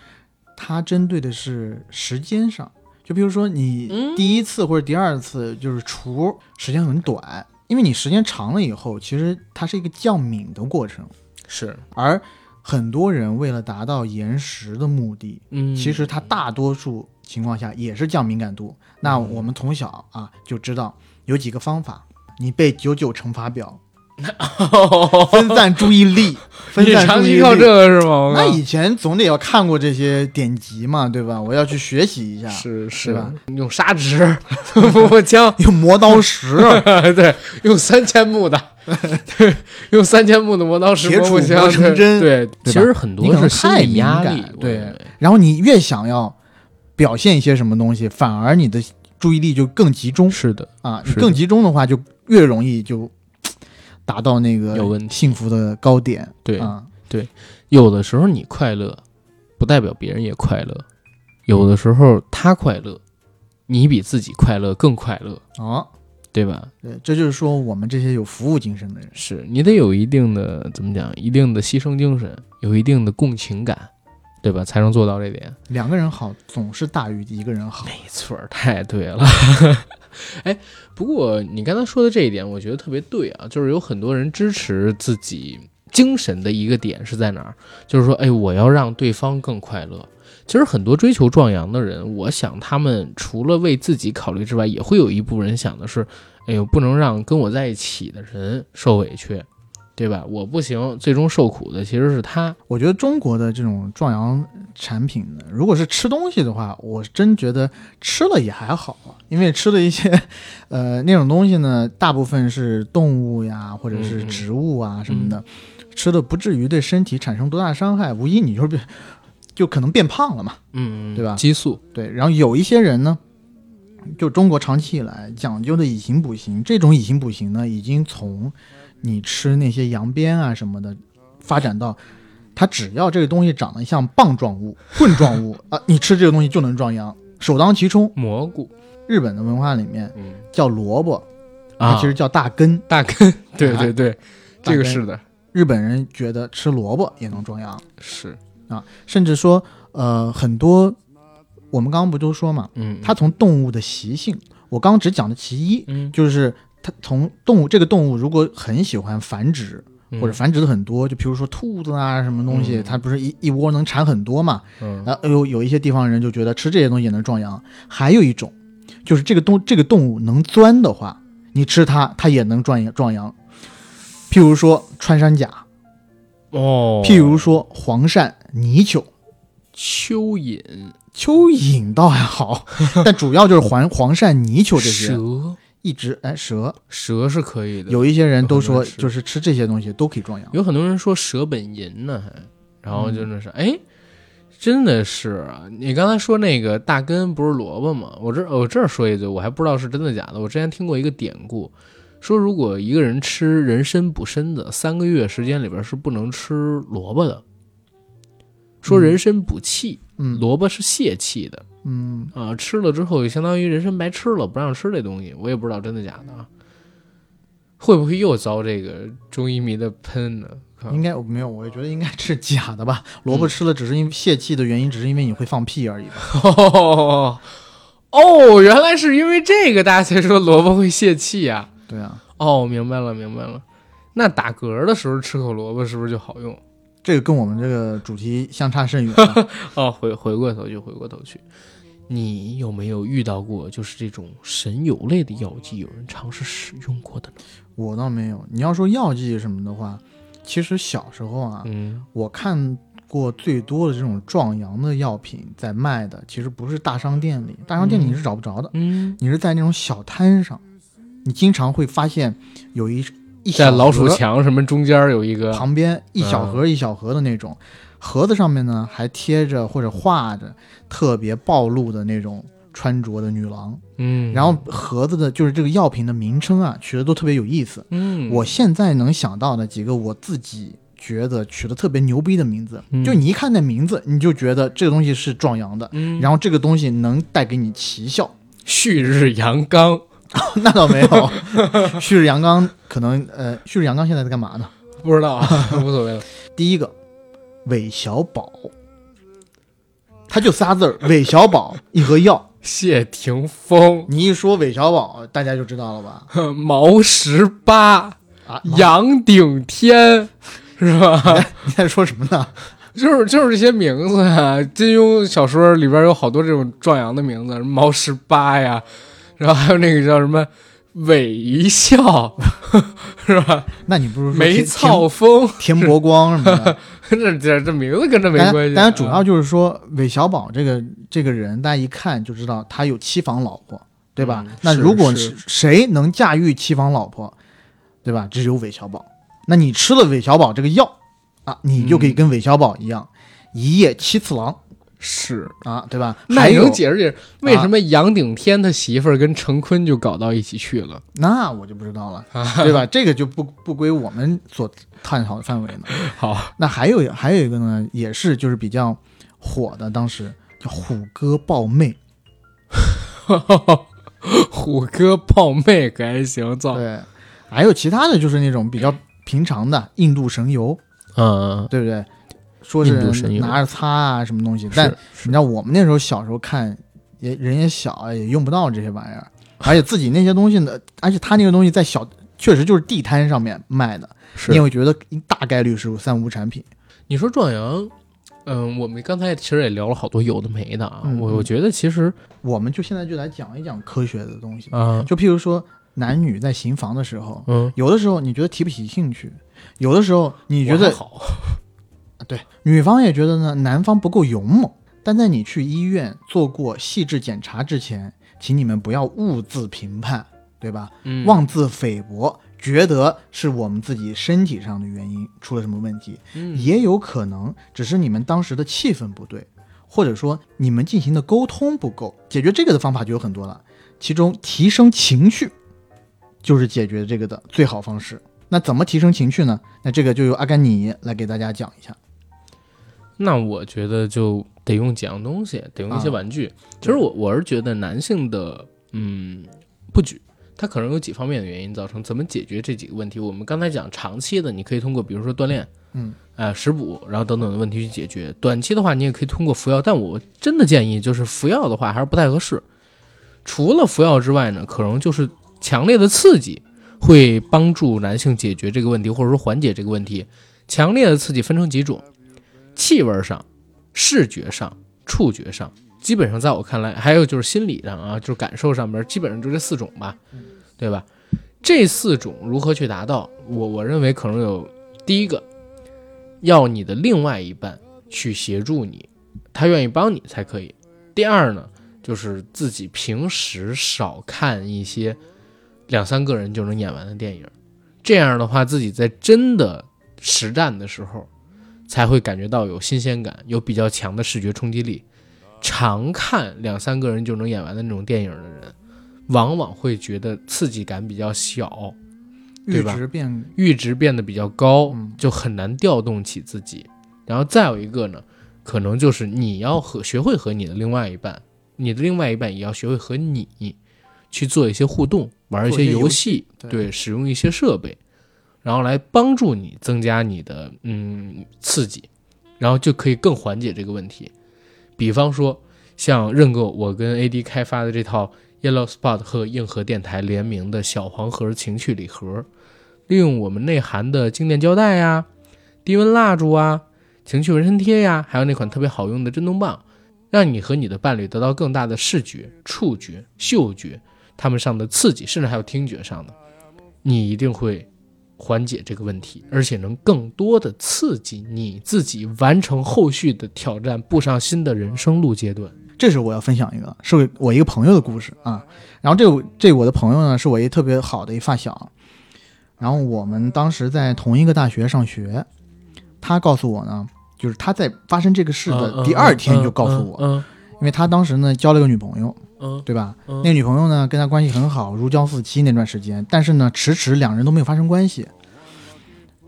它针对的是时间上。就比如说你嗯。第一次或者第二次就是除时间很短，因为你时间长了以后，其实它是一个降敏的过程，是，而很多人为了达到延时的目的，嗯，其实它大多数情况下也是降敏感度。那我们从小啊就知道有几个方法，你背九九乘法表，分散注意力，分你散注意力。长期靠这个是吗？那以前总得要看过这些典籍嘛，对吧？我要去学习一下。是是吧？用砂纸磨磨枪，用磨刀石，对，用三千目的，对，用三千目的磨刀石铁杵磨成针对，对其实很多是太敏感压力，对然后你越想要表现一些什么东西，反而你的注意力就更集中是的，啊。你更集中的话，就越容易就达到那个有问题幸福的高点。对，啊，对有的时候你快乐，不代表别人也快乐；有的时候他快乐，你比自己快乐更快乐，啊，对吧？对，这就是说我们这些有服务精神的人，是你得有一定的怎么讲，一定的牺牲精神，有一定的共情感，对吧？才能做到这点。两个人好总是大于一个人好。没错儿，太对了。哎，不过你刚才说的这一点，我觉得特别对啊，就是有很多人支持自己精神的一个点是在哪儿？就是说，哎，我要让对方更快乐。其实很多追求壮阳的人，我想他们除了为自己考虑之外，也会有一部分人想的是，哎呦，不能让跟我在一起的人受委屈，对吧？我不行，最终受苦的其实是他。我觉得中国的这种壮阳产品呢，如果是吃东西的话，我真觉得吃了也还好啊，因为吃的一些，呃，那种东西呢，大部分是动物呀，或者是植物啊什么的，吃的不至于对身体产生多大伤害，无疑你就是变，就可能变胖了嘛。嗯，对吧激素，对，然后有一些人呢，就中国长期以来讲究的以形补形，这种以形补形呢，已经从你吃那些羊鞭啊什么的，发展到它只要这个东西长得像棒状物、棍状物啊，你吃这个东西就能壮阳，首当其冲。蘑菇，日本的文化里面嗯。叫萝卜，它啊，其实叫大根。大根，对对对，这个是的，日本人觉得吃萝卜也能壮阳，是。啊，甚至说，呃，很多我们刚刚不都说嘛，嗯，它从动物的习性，我刚刚只讲的其一，嗯。就是它从动物这个动物如果很喜欢繁殖，嗯或者繁殖的很多，就比如说兔子啊什么东西，嗯它不是一一窝能产很多嘛？嗯然后有有一些地方人就觉得吃这些东西也能壮阳。还有一种，就是这个动这个动物能钻的话，你吃它它也能壮阳壮阳。譬如说穿山甲，哦，譬如说黄鳝、泥鳅。蚯蚓、蚯蚓倒还好，但主要就是黄黄鳝、泥鳅这些，蛇，一直哎蛇，蛇是可以的。有一些人都说就是吃这些东西都可以壮阳。有很多人说蛇本淫呢，还，然后就那是，哎，真的是啊！你刚才说那个大根不是萝卜吗？我这我这儿说一句，我还不知道是真的假的。我之前听过一个典故，说如果一个人吃人参补身子，三个月时间里边是不能吃萝卜的。说人参补气，嗯萝卜是泄气的嗯，啊，吃了之后就相当于人参白吃了，不让吃这东西。我也不知道真的假的啊，会不会又遭这个中医迷的喷呢？应该没有，我觉得应该是假的吧。萝卜吃了只是因为泄气的原因，只是因为你会放屁而已吧。哦 哦，原来是因为这个大家才说萝卜会泄气呀、对啊，哦，明白了，明白了。那打嗝的时候吃口萝卜是不是就好用？这个跟我们这个主题相差甚远啊。哦，回回过头去，回过头去，你有没有遇到过就是这种神油类的药剂，有人尝试使用过的呢？我倒没有。你要说药剂什么的话，其实小时候啊，嗯我看过最多的这种壮阳的药品在卖的，其实不是大商店里，大商店里你是找不着的，嗯，你是在那种小摊上，你经常会发现有一一在老鼠墙什么中间有一个，旁边一小盒一小盒的那种，盒子上面呢还贴着或者画着特别暴露的那种穿着的女郎，嗯，然后盒子的就是这个药品的名称啊取的都特别有意思。嗯，我现在能想到的几个我自己觉得取的特别牛逼的名字，嗯就你一看那名字，你就觉得这个东西是壮阳的，嗯，然后这个东西能带给你奇效。旭日阳刚，那倒没有，旭日阳刚可能呃，旭日阳刚现在在干嘛呢？不知道，无所谓了。第一个，韦小宝，他就仨字儿，韦小宝一盒药。谢霆锋、你一说韦小宝，大家就知道了吧？毛十八、啊，杨顶天，是吧？你在说什么呢？就是就是这些名字啊，金庸小说里边有好多这种壮阳的名字，什么毛十八呀，然后还有那个叫什么韦一笑，是吧？那你不如说梅田草风，田田伯光什么的。这这这名字跟这没关系。啊然，当然主要就是说韦小宝这个这个人，大家一看就知道他有七房老婆，对吧？嗯那如果是谁能驾驭七房老婆，对吧？只有韦小宝。那你吃了韦小宝这个药啊，你就可以嗯跟韦小宝一样，一夜七次郎是，啊，对吧？那能解释解释为什么杨顶天他媳妇儿跟陈坤就搞到一起去了？那我就不知道了，对吧？这个就不不归我们所探讨的范围呢。好，那还有还有一个呢，也是就是比较火的，当时叫虎哥抱妹，虎哥抱妹可还行，造，对，还有其他的就是那种比较平常的印度神油，嗯，对不对？说是拿着擦啊什么东西，但你知道我们那时候小时候看，也人也小啊，也用不到这些玩意儿，而且自己那些东西呢，而且他那个东西在小，确实就是地摊上面卖的，是你也会觉得大概率是三无产品。你说壮阳，嗯，我们刚才其实也聊了好多有的没的啊。我我觉得其实我们就现在就来讲一讲科学的东西，啊，就譬如说男女在行房的时候，嗯，有的时候你觉得提不起兴趣，有的时候你觉得好，对，女方也觉得呢，男方不够勇猛。但在你去医院做过细致检查之前，请你们不要误自评判，对吧？嗯妄自菲薄，觉得是我们自己身体上的原因出了什么问题，嗯也有可能只是你们当时的气氛不对，或者说你们进行的沟通不够。解决这个的方法就有很多了，其中提升情绪就是解决这个的最好方式。那怎么提升情绪呢？那这个就由阿甘尼来给大家讲一下。那我觉得就得用几样东西，得用一些啊玩具。其实我我是觉得男性的嗯不举，他可能有几方面的原因造成。怎么解决这几个问题？我们刚才讲长期的，你可以通过比如说锻炼，嗯，呃食补，然后等等的问题去解决。短期的话，你也可以通过服药，但我真的建议就是服药的话还是不太合适。除了服药之外呢，可能就是强烈的刺激会帮助男性解决这个问题，或者说缓解这个问题。强烈的刺激分成几种，气味上、视觉上、触觉上，基本上在我看来，还有就是心理上啊，就是感受上边，基本上就这四种吧，对吧？这四种如何去达到？我我认为可能有第一个，要你的另外一半去协助你，他愿意帮你才可以。第二呢，就是自己平时少看一些两三个人就能演完的电影，这样的话，自己在真的实战的时候，才会感觉到有新鲜感，有比较强的视觉冲击力。常看两三个人就能演完的那种电影的人，往往会觉得刺激感比较小，对阈吧值变阈值变得比较高嗯，就很难调动起自己。然后再有一个呢，可能就是你要和学会和你的另外一半，你的另外一半也要学会和你去做一些互动，玩一些游游戏，对对，使用一些设备，然后来帮助你增加你的嗯刺激，然后就可以更缓解这个问题。比方说，像认购我跟 AD 开发的这套 Yellow Spot 和硬核电台联名的小黄盒情趣礼盒，利用我们内含的静电胶带呀、低温蜡烛啊、情趣纹身贴呀，还有那款特别好用的震动棒，让你和你的伴侣得到更大的视觉、触觉、嗅觉他们上的刺激，甚至还有听觉上的，你一定会缓解这个问题，而且能更多的刺激你自己完成后续的挑战，步上新的人生路阶段。这是我要分享一个，是我一个朋友的故事啊。然后这这我的朋友呢，是我一特别好的一发小。然后我们当时在同一个大学上学，他告诉我呢，就是他在发生这个事的第二天就告诉我，嗯因为他当时呢交了个女朋友，嗯对吧？嗯那个女朋友呢跟他关系很好，如胶似漆那段时间，但是呢迟迟两人都没有发生关系。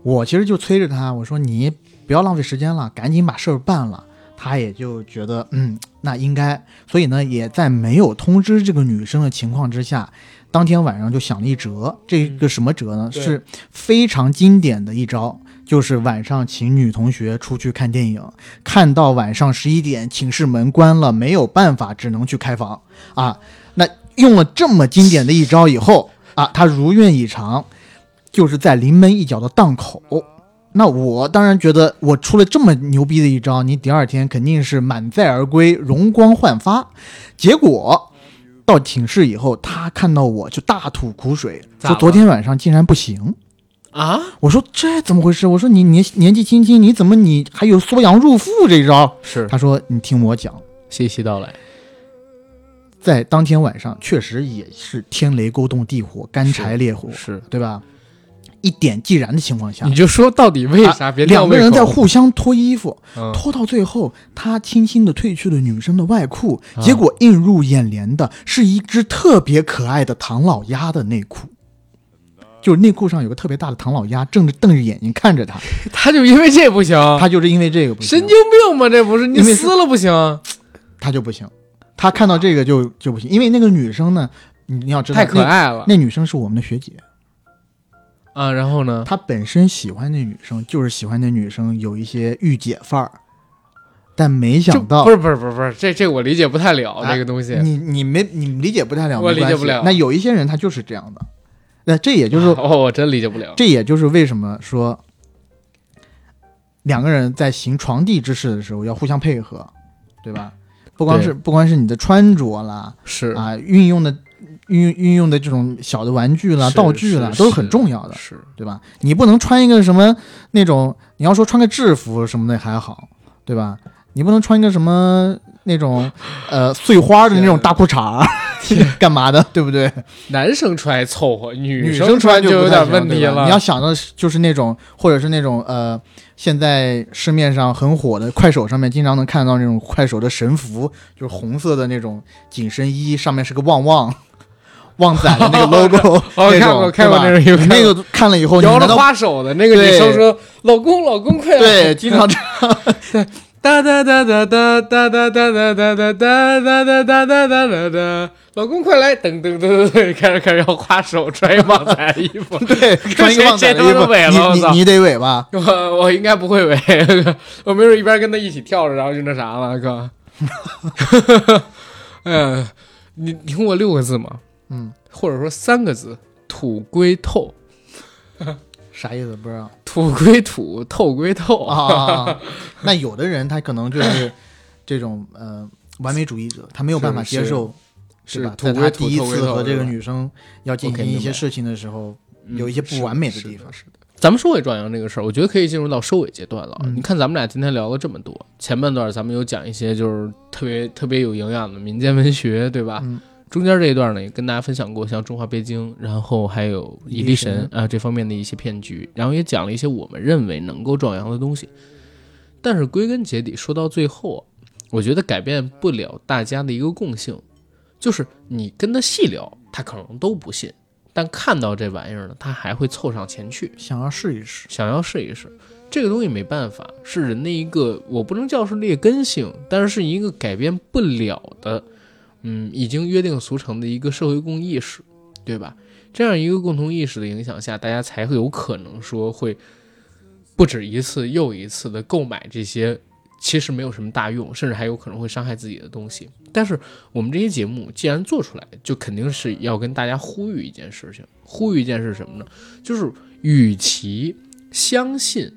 我其实就催着他，我说你不要浪费时间了，赶紧把事儿办了。他也就觉得，嗯，那应该，所以呢，也在没有通知这个女生的情况之下，当天晚上就想了一折。这个什么折呢？对是非常经典的一招，就是晚上请女同学出去看电影，看到晚上十一点，寝室门关了，没有办法，只能去开房啊。那用了这么经典的一招以后啊，他如愿以偿，就是在临门一脚的档口。那我当然觉得，我出了这么牛逼的一招，你第二天肯定是满载而归，容光焕发。结果到寝室以后，他看到我就大吐苦水，说昨天晚上竟然不行。啊，我说这怎么回事？我说你年年纪轻轻，你怎么你还有缩阳入腹这一招？是他说你听我讲，细细道来。在当天晚上确实也是天雷勾动地火，干柴烈火，是，对吧？一点即燃的情况下你，就说到底为啥？别两个人在互相脱衣服，嗯脱到最后，他轻轻的褪去了女生的外裤，啊结果映入眼帘的是一只特别可爱的唐老鸭的内裤，就是内裤上有个特别大的唐老鸭，正着瞪着眼睛看着他，他就因为这不行，他就是因为这个不行神经病吗？这不是你撕了不行？他就不行，他看到这个就就不行，因为那个女生呢，你你要知道太可爱了那，那女生是我们的学姐，啊！然后呢？他本身喜欢那女生，就是喜欢那女生有一些御姐范儿，但没想到不是不是不是不是，这这我理解不太了啊这个东西。你你没你理解不太了，我理解不了那有一些人他就是这样的，那这也就是 哦，我真理解不了。这也就是为什么说两个人在行床地之事的时候要互相配合，对吧？不光是不光是你的穿着啦，是啊，运用的运运用的这种小的玩具啦、道具啦，都是很重要的，是对吧？你不能穿一个什么那种，你要说穿个制服什么的还好，对吧？你不能穿一个什么那种 呃碎花的那种大裤衩儿，干嘛的，对不对？男生穿还凑合，女女生穿就有点问题了。你要想的就是那种，或者是那种呃，现在市面上很火的，快手上面经常能看到那种快手的神服，就是红色的那种紧身衣，上面是个旺旺。旺仔的那个 logo，看过看过那种有看过你那个看了以后，摇着花手的那个女生说：“老公，老公，快来！”对经常这样？哒哒哒哒哒哒哒哒哒哒哒哒哒哒哒哒哒哒哒，老公快来！噔噔噔噔噔，开始开始要花手，穿一旺仔的衣服。对，穿一个旺仔衣服，尾了你你你得尾吧？我我应该不会尾，我没准一边跟他一起跳着，然后就那啥了，哥。嗯，你你听过六个字吗？嗯，或者说三个字：土归透，啥意思不知道土归土，透归透。啊？那有的人他可能就是 这种呃完美主义者，他没有办法接受，是吧？在他第一次和这个女生要进行一些事情的时候，嗯有一些不完美的地方。是的咱们收尾壮阳这个事儿，我觉得可以进入到收尾阶段了。嗯你看，咱们俩今天聊了这么多，前半段咱们有讲一些就是特别特别有营养的民间文学，对吧？嗯中间这一段呢，也跟大家分享过像《中华北京》，然后还有蚁力神啊这方面的一些骗局，然后也讲了一些我们认为能够壮阳的东西。但是归根结底说到最后啊，我觉得改变不了大家的一个共性，就是你跟他细聊，他可能都不信，但看到这玩意儿呢，他还会凑上前去，想要试一试。想要试一试。这个东西没办法，是人的一个，我不能叫是劣根性，但是是一个改变不了的，嗯，已经约定俗成的一个社会共意识，对吧？这样一个共同意识的影响下，大家才会有可能说会不止一次又一次的购买这些其实没有什么大用，甚至还有可能会伤害自己的东西。但是我们这些节目既然做出来，就肯定是要跟大家呼吁一件事情，呼吁一件事什么呢？就是与其相信。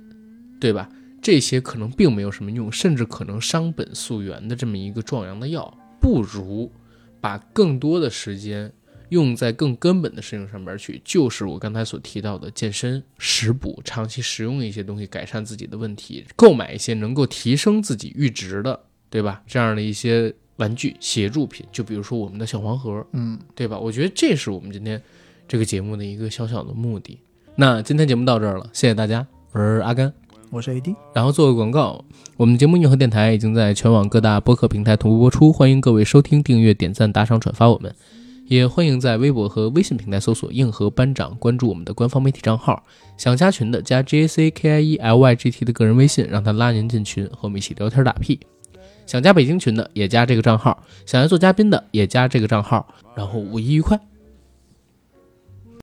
对吧？这些可能并没有什么用，甚至可能伤本溯源的这么一个壮阳的药，不如把更多的时间用在更根本的事情上面去，就是我刚才所提到的健身、食补，长期食用一些东西，改善自己的问题，购买一些能够提升自己阈值的，对吧？这样的一些玩具、协助品，就比如说我们的小黄盒，嗯，对吧？我觉得这是我们今天这个节目的一个小小的目的。那今天节目到这儿了，谢谢大家，我是阿甘。我是 AD，然后做个广告，我们节目硬核电台已经在全网各大播客平台同步播出，欢迎各位收听、订阅、点赞、打赏、转发我们，也欢迎在微博和微信平台搜索“硬核班长”，关注我们的官方媒体账号。想加群的加 J A C K I E L Y G T 的个人微信，让他拉您进群，和我们一起聊天打屁。想加北京群的也加这个账号，想要做嘉宾的也加这个账号，然后五一愉快。